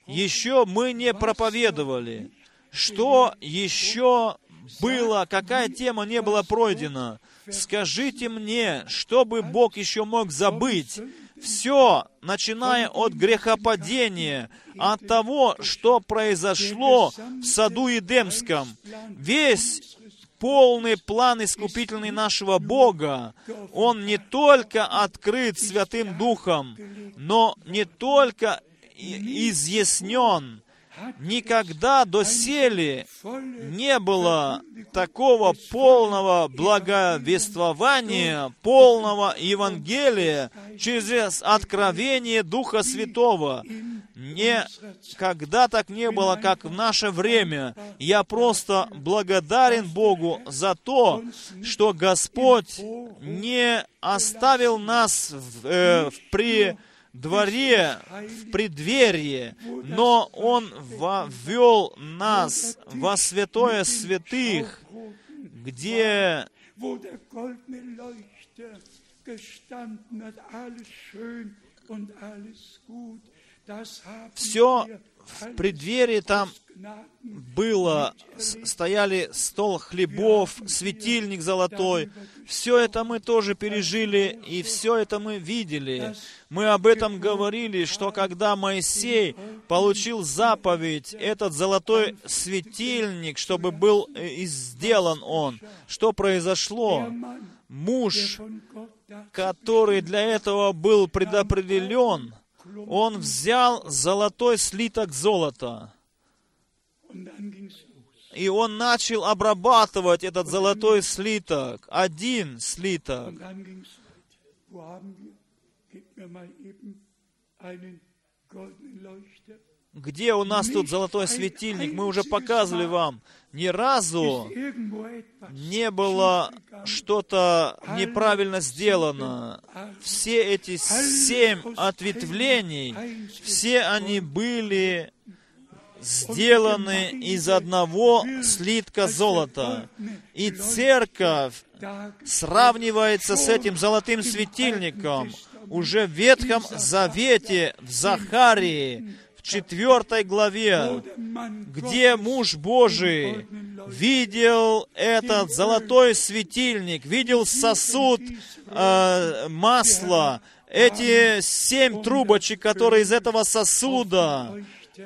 S1: еще мы не проповедовали? Что еще было, какая тема не была пройдена? Скажите мне, что бы Бог еще мог забыть? Все, начиная от грехопадения, от того, что произошло в саду Едемском, весь полный план искупительный нашего Бога, он не только открыт Святым Духом, но не только изъяснен. Никогда доселе не было такого полного благовествования, полного Евангелия через откровение Духа Святого. Никогда так не было, как в наше время. Я просто благодарен Богу за то, что Господь не оставил нас в, э, в при дворе, в преддверии, но Он ввел нас во святое святых, где все в преддверии там было, стояли стол хлебов, светильник золотой. Все это мы тоже пережили, и все это мы видели. Мы об этом говорили, что когда Моисей получил заповедь, этот золотой светильник, чтобы был э, и сделан он, что произошло? Муж, который для этого был предопределен, он взял золотой слиток золота, и он начал обрабатывать этот золотой слиток, один слиток. Где у нас тут золотой светильник? Мы уже показывали вам. Ни разу не было что-то неправильно сделано. Все эти семь ответвлений, все они были сделаны из одного слитка золота. И церковь сравнивается с этим золотым светильником уже в Ветхом Завете, в Захарии, четвертой главе, где муж Божий видел этот золотой светильник, видел сосуд э, масла, эти семь трубочек, которые из этого сосуда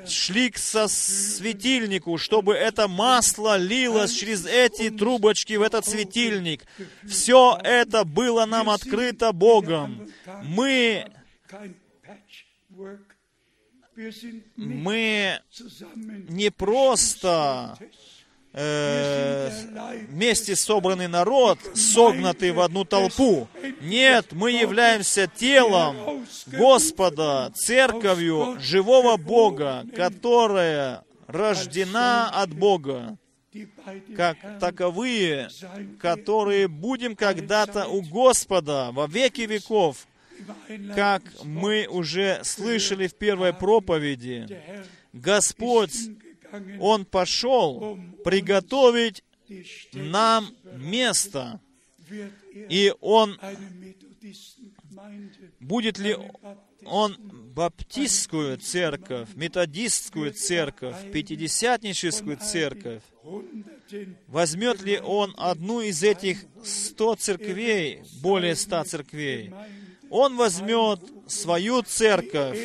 S1: шли к со- светильнику, чтобы это масло лилось через эти трубочки в этот светильник. Все это было нам открыто Богом. Мы, мы не просто э, вместе собранный народ, согнутый в одну толпу. Нет, мы являемся телом Господа, церковью живого Бога, которая рождена от Бога, как таковые, которые будем когда-то у Господа во веки веков. Как мы уже слышали в первой проповеди. Господь, Он пошел приготовить нам место, и Он будет ли Он баптистскую церковь, методистскую церковь, пятидесятническую церковь, возьмет ли Он одну из этих сто церквей, более ста церквей? Он возьмет свою церковь,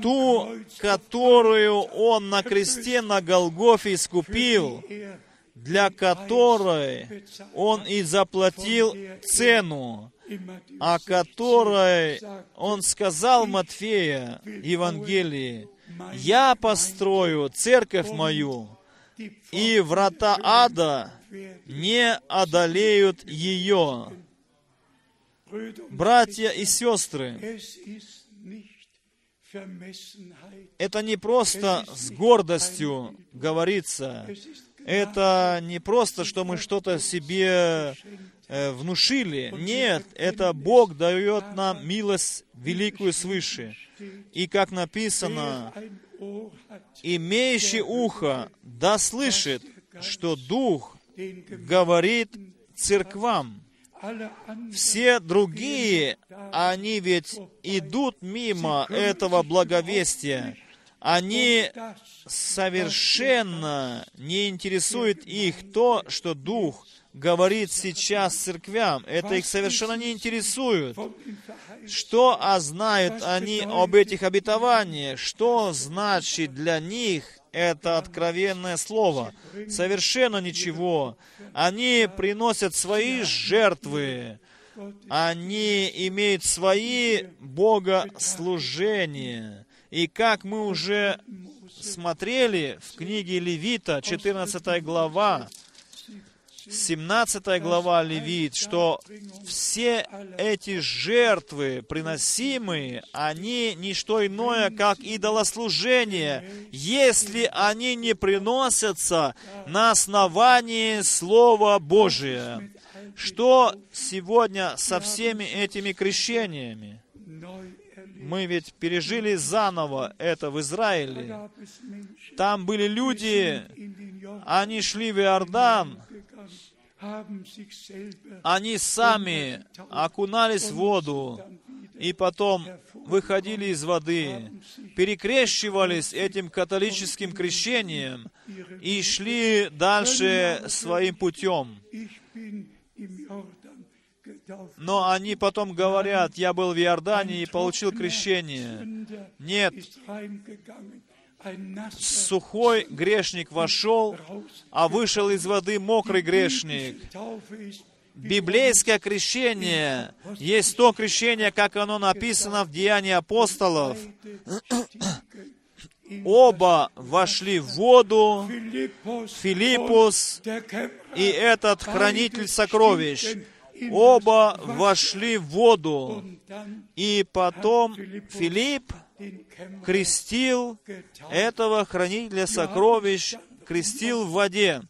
S1: ту, которую Он на кресте на Голгофе искупил, для которой Он и заплатил цену, о которой Он сказал Матфея Евангелии, «Я построю церковь мою, и врата ада не одолеют ее». Братья и сестры, это не просто с гордостью говорится, это не просто, что мы что-то себе э, внушили. Нет, это Бог дает нам милость великую свыше. И как написано, имеющий ухо, да слышит, что Дух говорит церквам. Все другие, они ведь идут мимо этого благовестия. Они совершенно не интересует их то, что Дух говорит сейчас церквям. Это их совершенно не интересует. Что а знают они об этих обетованиях? Что значит для них это откровенное слово? Совершенно ничего. Они приносят свои жертвы. Они имеют свои богослужения. И как мы уже смотрели в книге Левита, 14 глава, 17 глава Левит, что все эти жертвы, приносимые, они не что иное, как идолослужение, если они не приносятся на основании Слова Божия. Что сегодня со всеми этими крещениями? Мы ведь пережили заново это в Израиле. Там были люди, они шли в Иордан, они сами окунались в воду, и потом выходили из воды, перекрещивались этим католическим крещением и шли дальше своим путем. Но они потом говорят, я был в Иордане и получил крещение. Нет, сухой грешник вошел, а вышел из воды мокрый грешник. Библейское крещение есть то крещение, как оно написано в Деянии апостолов. Оба вошли в воду, Филиппус и этот хранитель сокровищ. Оба вошли в воду. И потом Филипп крестил этого хранителя сокровищ, крестил в воде.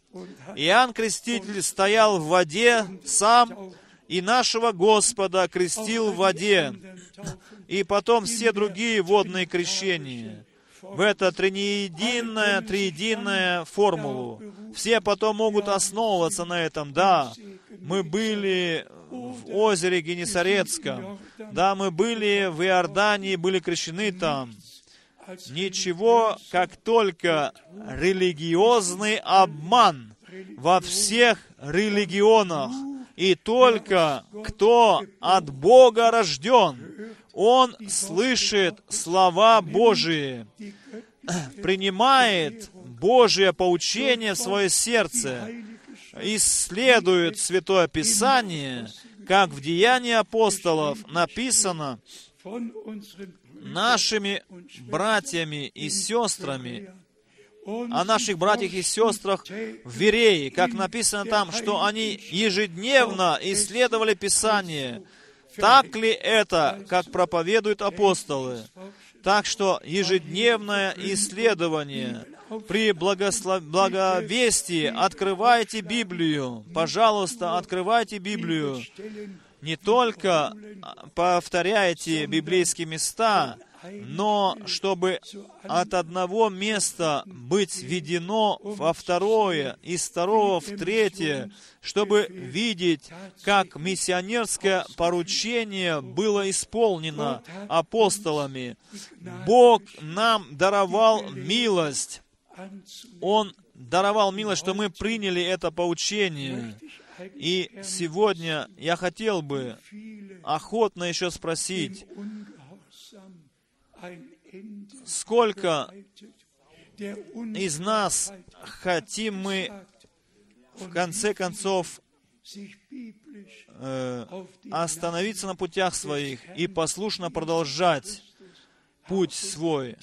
S1: Иоанн Креститель стоял в воде сам, и нашего Господа крестил в воде. И потом все другие водные крещения. В это триединая, триединая формулу. Все потом могут основываться на этом. Да, мы были в озере Генесарецком. Да, мы были в Иордании, были крещены там. Ничего, как только религиозный обман во всех религионах. И только кто от Бога рожден, он слышит слова Божии, принимает Божие поучение в свое сердце, исследует Святое Писание, как в Деянии апостолов написано, нашими братьями и сестрами, о наших братьях и сестрах в Верее, как написано там, что они ежедневно исследовали Писание. Так ли это, как проповедуют апостолы? Так что ежедневное исследование при благослов... благовестии открывайте Библию. Пожалуйста, открывайте Библию. Не только повторяйте библейские места, но чтобы от одного места быть введено во второе, из второго в третье, чтобы видеть, как миссионерское поручение было исполнено апостолами. Бог нам даровал милость. Он даровал милость, что мы приняли это поучение. И сегодня я хотел бы охотно еще спросить, сколько из нас хотим мы в конце концов э, остановиться на путях своих и послушно продолжать путь свой.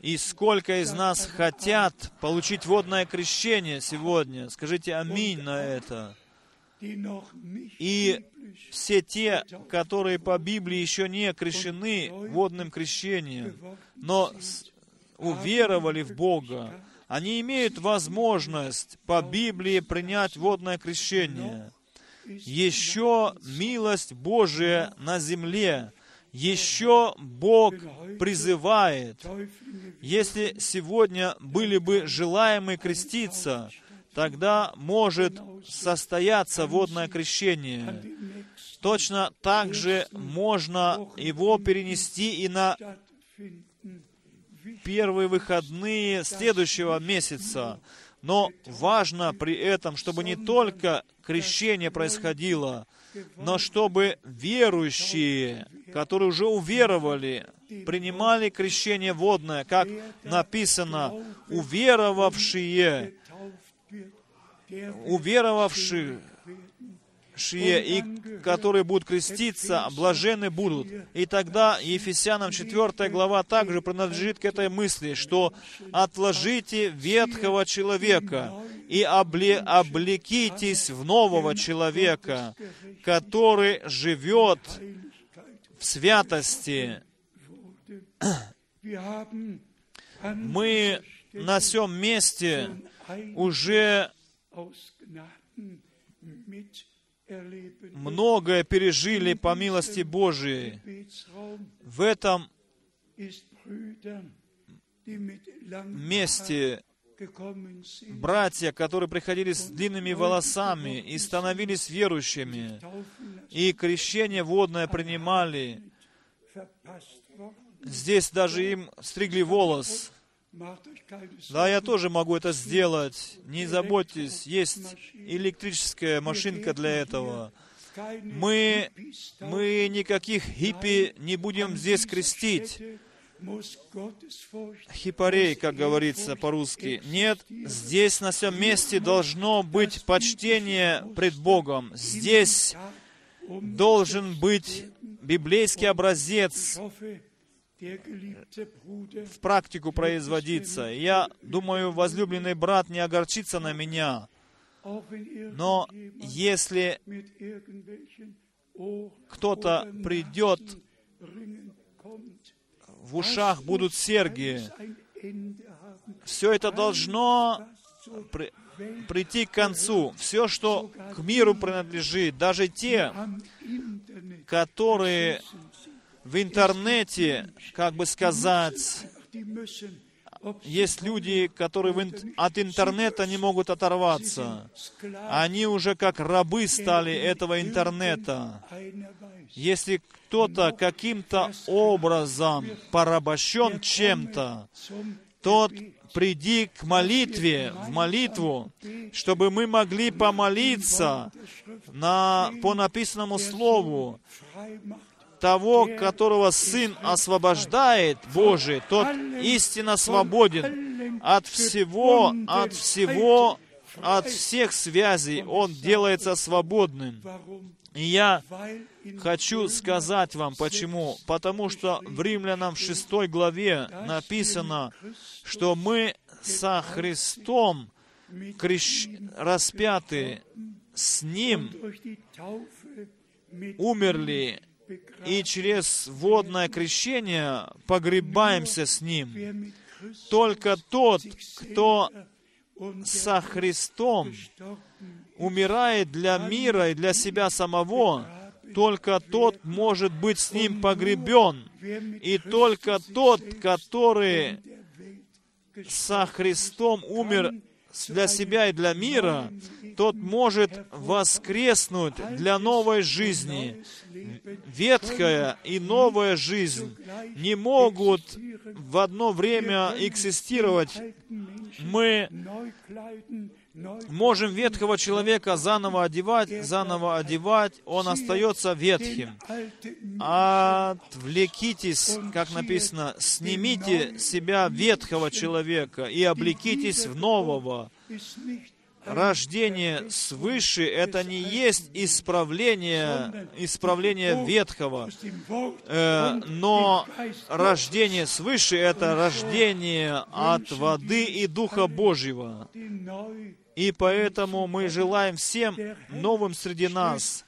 S1: И сколько из нас хотят получить водное крещение сегодня? Скажите аминь на это. И все те, которые по Библии еще не крещены водным крещением, но уверовали в Бога, они имеют возможность по Библии принять водное крещение. Еще милость Божия на земле, еще Бог призывает. Если сегодня были бы желаемы креститься, тогда может состояться водное крещение. Точно так же можно его перенести и на первые выходные следующего месяца. Но важно при этом, чтобы не только крещение происходило, но чтобы верующие, которые уже уверовали, принимали крещение водное, как написано, уверовавшие уверовавшие и которые будут креститься, блажены будут. И тогда Ефесянам 4 глава также принадлежит к этой мысли, что отложите ветхого человека и обле, облекитесь в нового человека, который живет в святости. Мы на всем месте уже многое пережили по милости Божией. В этом месте братья, которые приходили с длинными волосами и становились верующими, и крещение водное принимали, здесь даже им стригли волос, да, я тоже могу это сделать. Не заботьтесь, есть электрическая машинка для этого. Мы, мы никаких хиппи не будем здесь крестить. Хипарей, как говорится по-русски. Нет, здесь на всем месте должно быть почтение пред Богом. Здесь должен быть библейский образец в практику производиться. Я думаю, возлюбленный брат не огорчится на меня, но если кто-то придет, в ушах будут серги, все это должно при, прийти к концу. Все, что к миру принадлежит, даже те, которые в интернете, как бы сказать, есть люди, которые от интернета не могут оторваться. Они уже как рабы стали этого интернета. Если кто-то каким-то образом порабощен чем-то, тот приди к молитве, в молитву, чтобы мы могли помолиться на, по написанному слову, того, которого Сын освобождает, Божий, тот истинно свободен от всего, от всего, от всех связей. Он делается свободным. И я хочу сказать вам, почему. Потому что в Римлянам в 6 главе написано, что мы со Христом крещ... распяты с Ним, умерли и через водное крещение погребаемся с Ним. Только тот, кто со Христом умирает для мира и для себя самого, только тот может быть с Ним погребен. И только тот, который со Христом умер для себя и для мира, тот может воскреснуть для новой жизни. Ветхая и новая жизнь не могут в одно время экзистировать. Мы можем ветхого человека заново одевать, заново одевать, он остается ветхим. Отвлекитесь, как написано, снимите себя ветхого человека и облекитесь в нового. Рождение свыше — это не есть исправление, исправление ветхого, э, но рождение свыше — это рождение от воды и Духа Божьего. И поэтому мы желаем всем новым среди нас.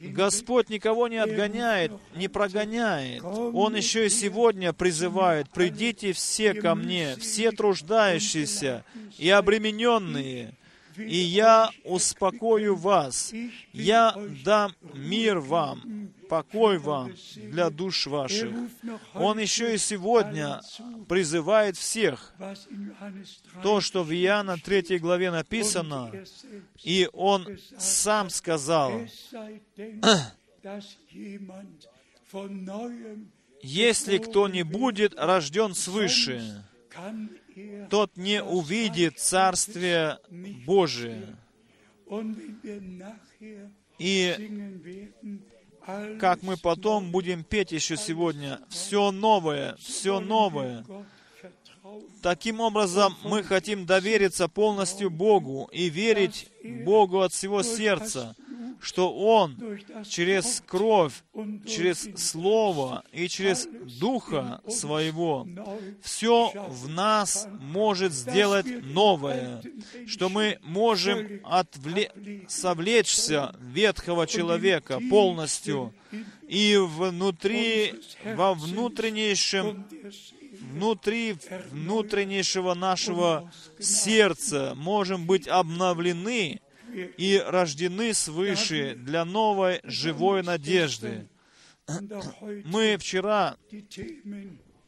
S1: Господь никого не отгоняет, не прогоняет. Он еще и сегодня призывает, «Придите все ко мне, все труждающиеся и обремененные, и я успокою вас. Я дам мир вам, покой вам для душ ваших. Он еще и сегодня призывает всех. То, что в Иоанна 3 главе написано, и Он сам сказал, «Если кто не будет рожден свыше, тот не увидит Царствие Божие». И как мы потом будем петь еще сегодня, все новое, все новое. Таким образом, мы хотим довериться полностью Богу и верить Богу от всего сердца, что Он через кровь, через Слово и через Духа Своего все в нас может сделать новое, что мы можем отвле... совлечься ветхого человека полностью и внутри, во внутреннейшем внутри внутреннейшего нашего сердца можем быть обновлены и рождены свыше для новой живой надежды. Мы вчера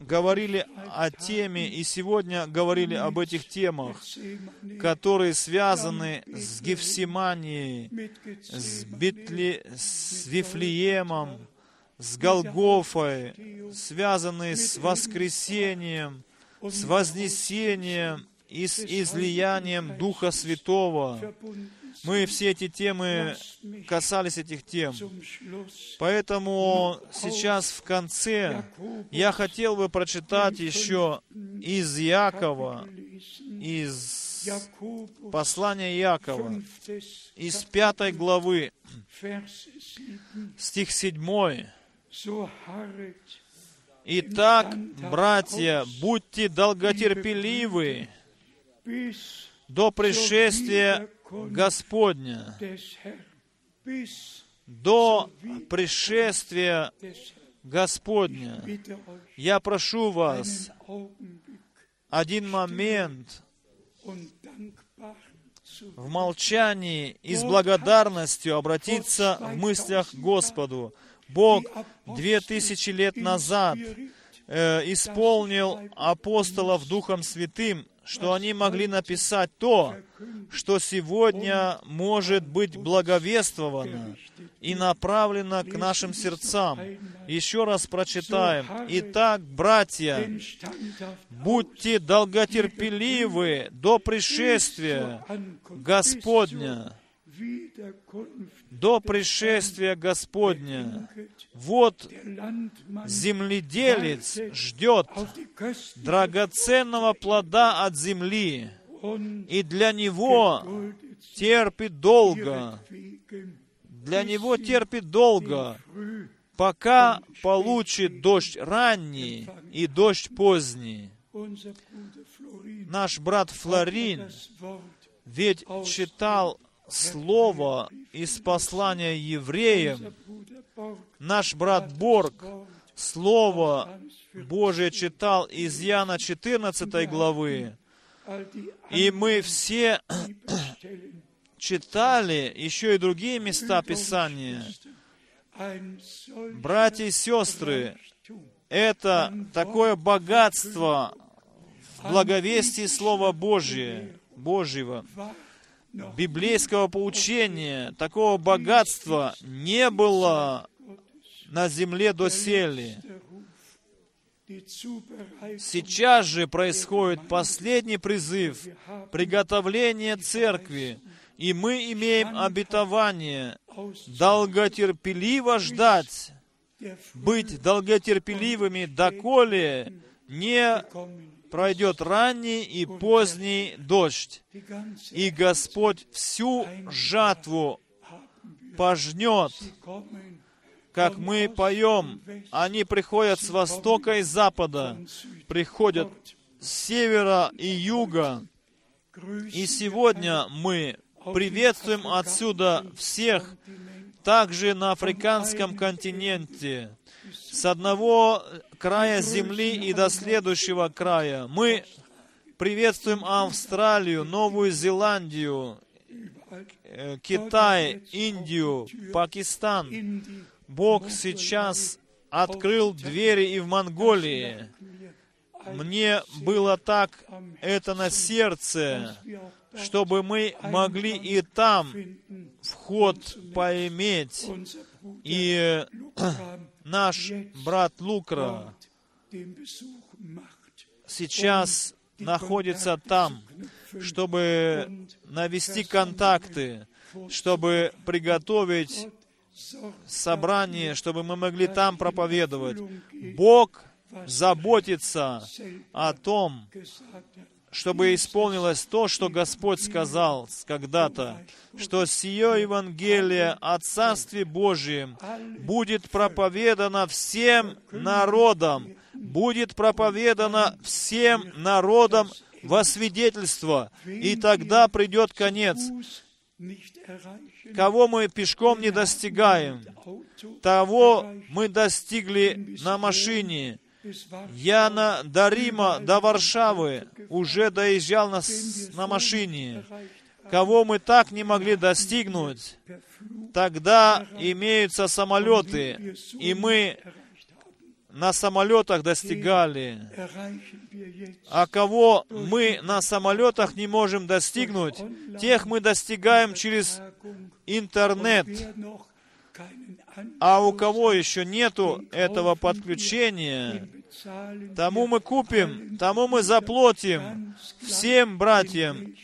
S1: говорили о теме и сегодня говорили об этих темах, которые связаны с Гефсиманией, с, Бетли, с Вифлеемом, с Голгофой, связанные с воскресением, с вознесением и с излиянием Духа Святого. Мы все эти темы касались этих тем. Поэтому сейчас в конце я хотел бы прочитать еще из Якова, из послания Якова, из пятой главы, стих седьмой. Итак, братья, будьте долготерпеливы до пришествия Господня, до пришествия Господня. Я прошу вас один момент в молчании и с благодарностью обратиться в мыслях к Господу. Бог две тысячи лет назад э, исполнил апостолов Духом Святым, что они могли написать то, что сегодня может быть благовествовано и направлено к нашим сердцам. Еще раз прочитаем. Итак, братья, будьте долготерпеливы до пришествия Господня до пришествия Господня. Вот земледелец ждет драгоценного плода от земли, и для него терпит долго. Для него терпит долго, пока получит дождь ранний и дождь поздний. Наш брат Флорин ведь читал слово из послания евреям, наш брат Борг Слово Божие читал из Иоанна 14 главы, и мы все читали еще и другие места Писания. Братья и сестры, это такое богатство в благовестии Слова Божия, Божьего, библейского поучения, такого богатства не было на земле доселе. Сейчас же происходит последний призыв, приготовление церкви, и мы имеем обетование долготерпеливо ждать, быть долготерпеливыми, доколе не пройдет ранний и поздний дождь, и Господь всю жатву пожнет, как мы поем, они приходят с востока и запада, приходят с севера и юга. И сегодня мы приветствуем отсюда всех, также на африканском континенте, с одного края земли и до следующего края. Мы приветствуем Австралию, Новую Зеландию, э, Китай, Индию, Пакистан. Бог сейчас открыл двери и в Монголии. Мне было так это на сердце, чтобы мы могли и там вход поиметь. И наш брат Лукра сейчас находится там, чтобы навести контакты, чтобы приготовить собрание, чтобы мы могли там проповедовать. Бог заботится о том, чтобы исполнилось то, что Господь сказал когда-то, что сие Евангелие о Царстве Божьем будет проповедано всем народам, будет проповедано всем народам во свидетельство, и тогда придет конец. Кого мы пешком не достигаем, того мы достигли на машине, я на, до Рима, до Варшавы уже доезжал на, на машине. Кого мы так не могли достигнуть, тогда имеются самолеты, и мы на самолетах достигали. А кого мы на самолетах не можем достигнуть, тех мы достигаем через интернет. А у кого еще нету этого подключения, тому мы купим, тому мы заплатим всем братьям,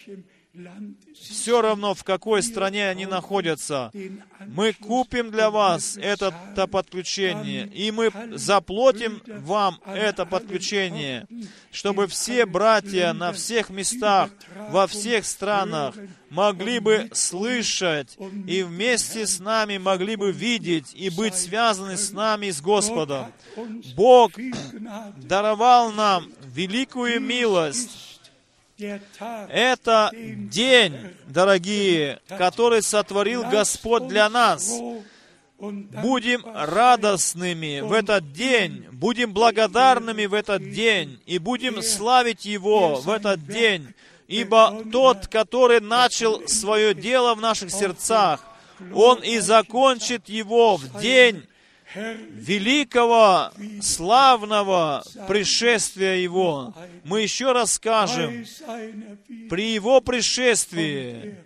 S1: все равно в какой стране они находятся. Мы купим для вас это подключение, и мы заплатим вам это подключение, чтобы все братья на всех местах, во всех странах могли бы слышать и вместе с нами могли бы видеть и быть связаны с нами, с Господом. Бог даровал нам великую милость, это день, дорогие, который сотворил Господь для нас. Будем радостными в этот день, будем благодарными в этот день и будем славить Его в этот день, ибо тот, который начал свое дело в наших сердцах, Он и закончит его в день великого, славного пришествия Его. Мы еще раз скажем, при Его пришествии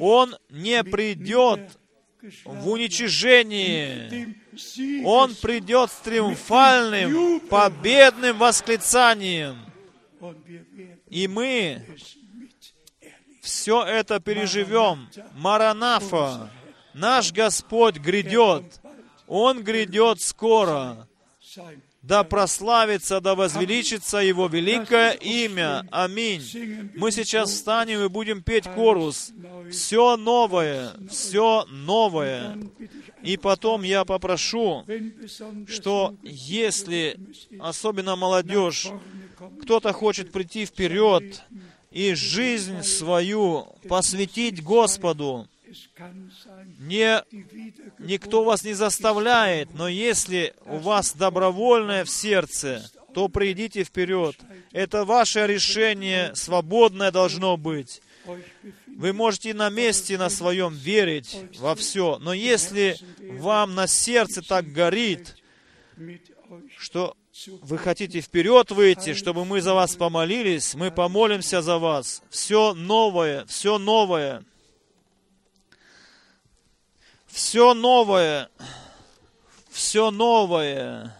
S1: Он не придет в уничижении. Он придет с триумфальным, победным восклицанием. И мы все это переживем. Маранафа, наш Господь грядет. Он грядет скоро. Да прославится, да возвеличится Его великое имя. Аминь. Мы сейчас встанем и будем петь корус. Все новое, все новое. И потом я попрошу, что если, особенно молодежь, кто-то хочет прийти вперед и жизнь свою посвятить Господу, не никто вас не заставляет, но если у вас добровольное в сердце, то придите вперед. Это ваше решение, свободное должно быть. Вы можете на месте на своем верить во все, но если вам на сердце так горит, что вы хотите вперед выйти, чтобы мы за вас помолились, мы помолимся за вас. Все новое, все новое. Все новое. Все новое.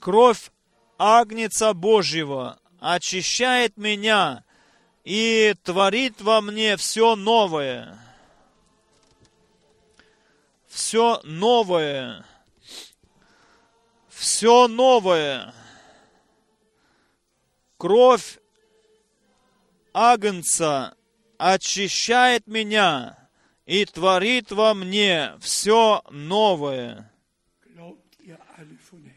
S1: Кровь Агнца Божьего очищает меня и творит во мне все новое. Все новое все новое. Кровь Агнца очищает меня и творит во мне все новое.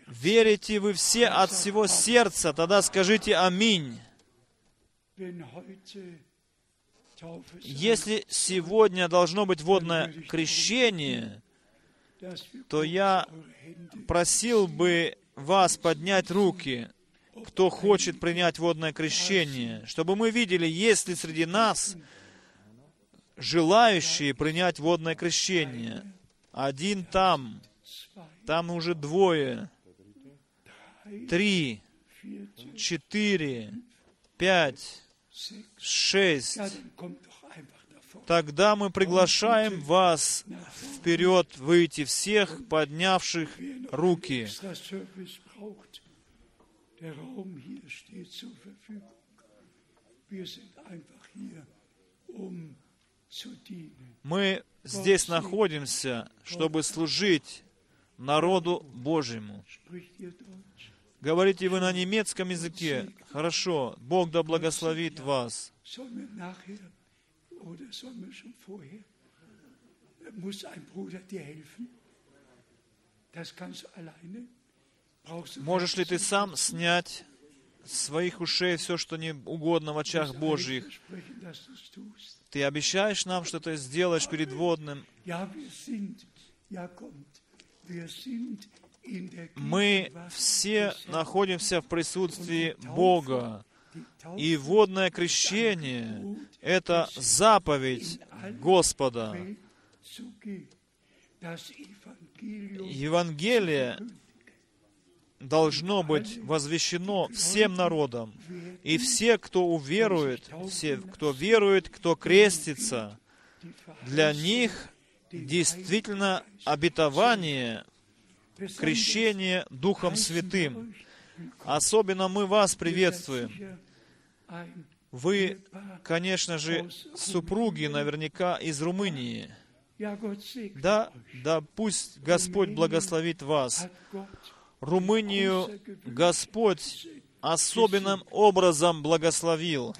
S1: Верите вы все от всего сердца, тогда скажите «Аминь». Если сегодня должно быть водное крещение, то я просил бы вас поднять руки, кто хочет принять водное крещение, чтобы мы видели, есть ли среди нас желающие принять водное крещение. Один там, там уже двое, три, четыре, пять, шесть, тогда мы приглашаем вас вперед выйти всех, поднявших руки. Мы здесь находимся, чтобы служить народу Божьему. Говорите вы на немецком языке? Хорошо. Бог да благословит вас. Muss ein Bruder dir helfen? Das kannst du alleine? Можешь ли ты сам снять своих ушей все, что не угодно в очах Божьих? Ты обещаешь нам, что ты сделаешь перед водным? Мы все находимся в присутствии Бога. И водное крещение — это заповедь Господа. Евангелие должно быть возвещено всем народам. И все, кто уверует, все, кто верует, кто крестится, для них действительно обетование крещение Духом Святым Особенно мы вас приветствуем. Вы, конечно же, супруги наверняка из Румынии. Да, да пусть Господь благословит вас. Румынию Господь особенным образом благословил.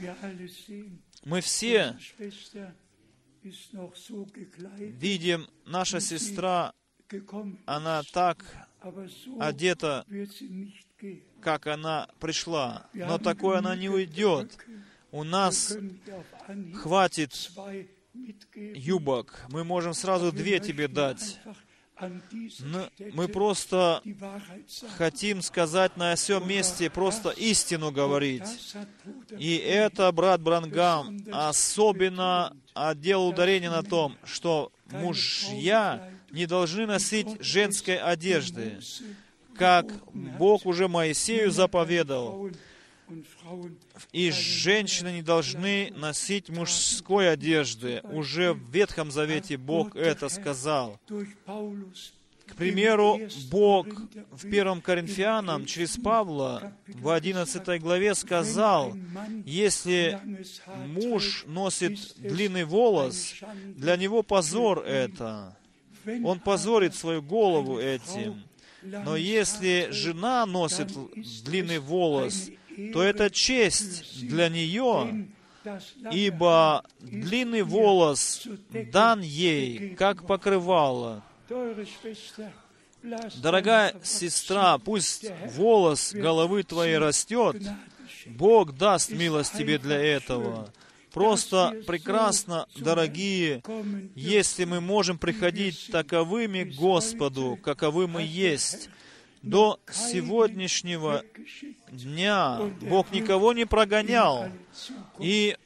S1: Мы все видим, наша сестра, она так одета как она пришла. Но такое она не уйдет. У нас хватит юбок. Мы можем сразу две тебе дать. Но мы просто хотим сказать на всем месте, просто истину говорить. И это, брат Брангам, особенно отдел ударения на том, что мужья не должны носить женской одежды. как Бог уже Моисею заповедал. И женщины не должны носить мужской одежды. Уже в Ветхом Завете Бог это сказал. К примеру, Бог в 1 Коринфянам через Павла в 11 главе сказал, если муж носит длинный волос, для него позор это. Он позорит свою голову этим. Но если жена носит длинный волос, то это честь для нее, ибо длинный волос дан ей, как покрывало. Дорогая сестра, пусть волос головы твоей растет, Бог даст милость тебе для этого. Просто прекрасно, дорогие, если мы можем приходить таковыми Господу, каковы мы есть. До сегодняшнего дня Бог никого не прогонял, и,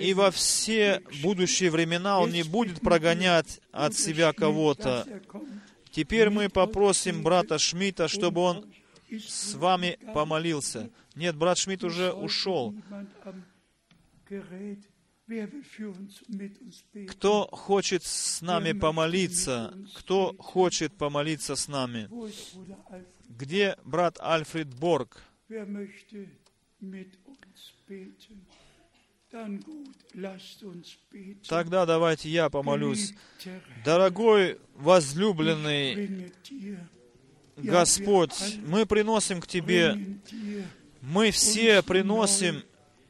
S1: и во все будущие времена Он не будет прогонять от себя кого-то. Теперь мы попросим брата Шмидта, чтобы он с вами помолился. Нет, брат Шмидт уже ушел. Кто хочет с нами помолиться? Кто хочет помолиться с нами? Где брат Альфред Борг? Тогда давайте я помолюсь. Дорогой возлюбленный Господь, мы приносим к Тебе, мы все приносим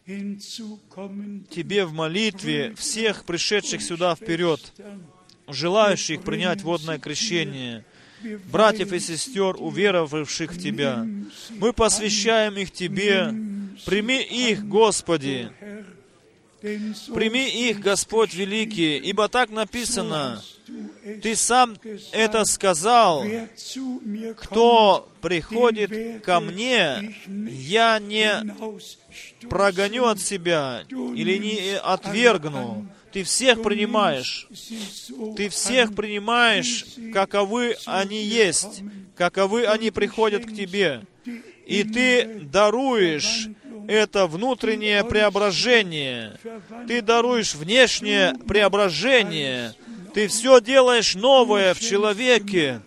S1: Тебе в молитве всех пришедших сюда вперед, желающих принять водное крещение, братьев и сестер, уверовавших в Тебя. Мы посвящаем их Тебе. Прими их, Господи. Прими их, Господь Великий, ибо так написано, Ты сам это сказал, кто приходит ко мне, я не прогоню от себя или не отвергну. Ты всех принимаешь. Ты всех принимаешь, каковы они есть, каковы они приходят к тебе. И ты даруешь это внутреннее преображение. Ты даруешь внешнее преображение. Ты все делаешь новое в человеке.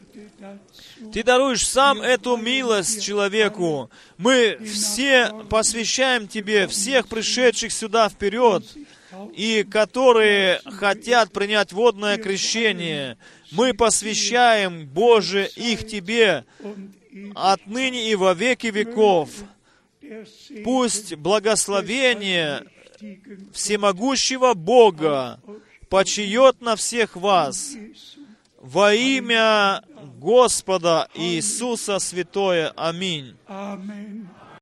S1: Ты даруешь сам эту милость человеку. Мы все посвящаем Тебе всех пришедших сюда вперед, и которые хотят принять водное крещение. Мы посвящаем, Боже, их Тебе отныне и во веки веков. Пусть благословение всемогущего Бога почиет на всех вас во имя Господа Иисуса Святое. Аминь.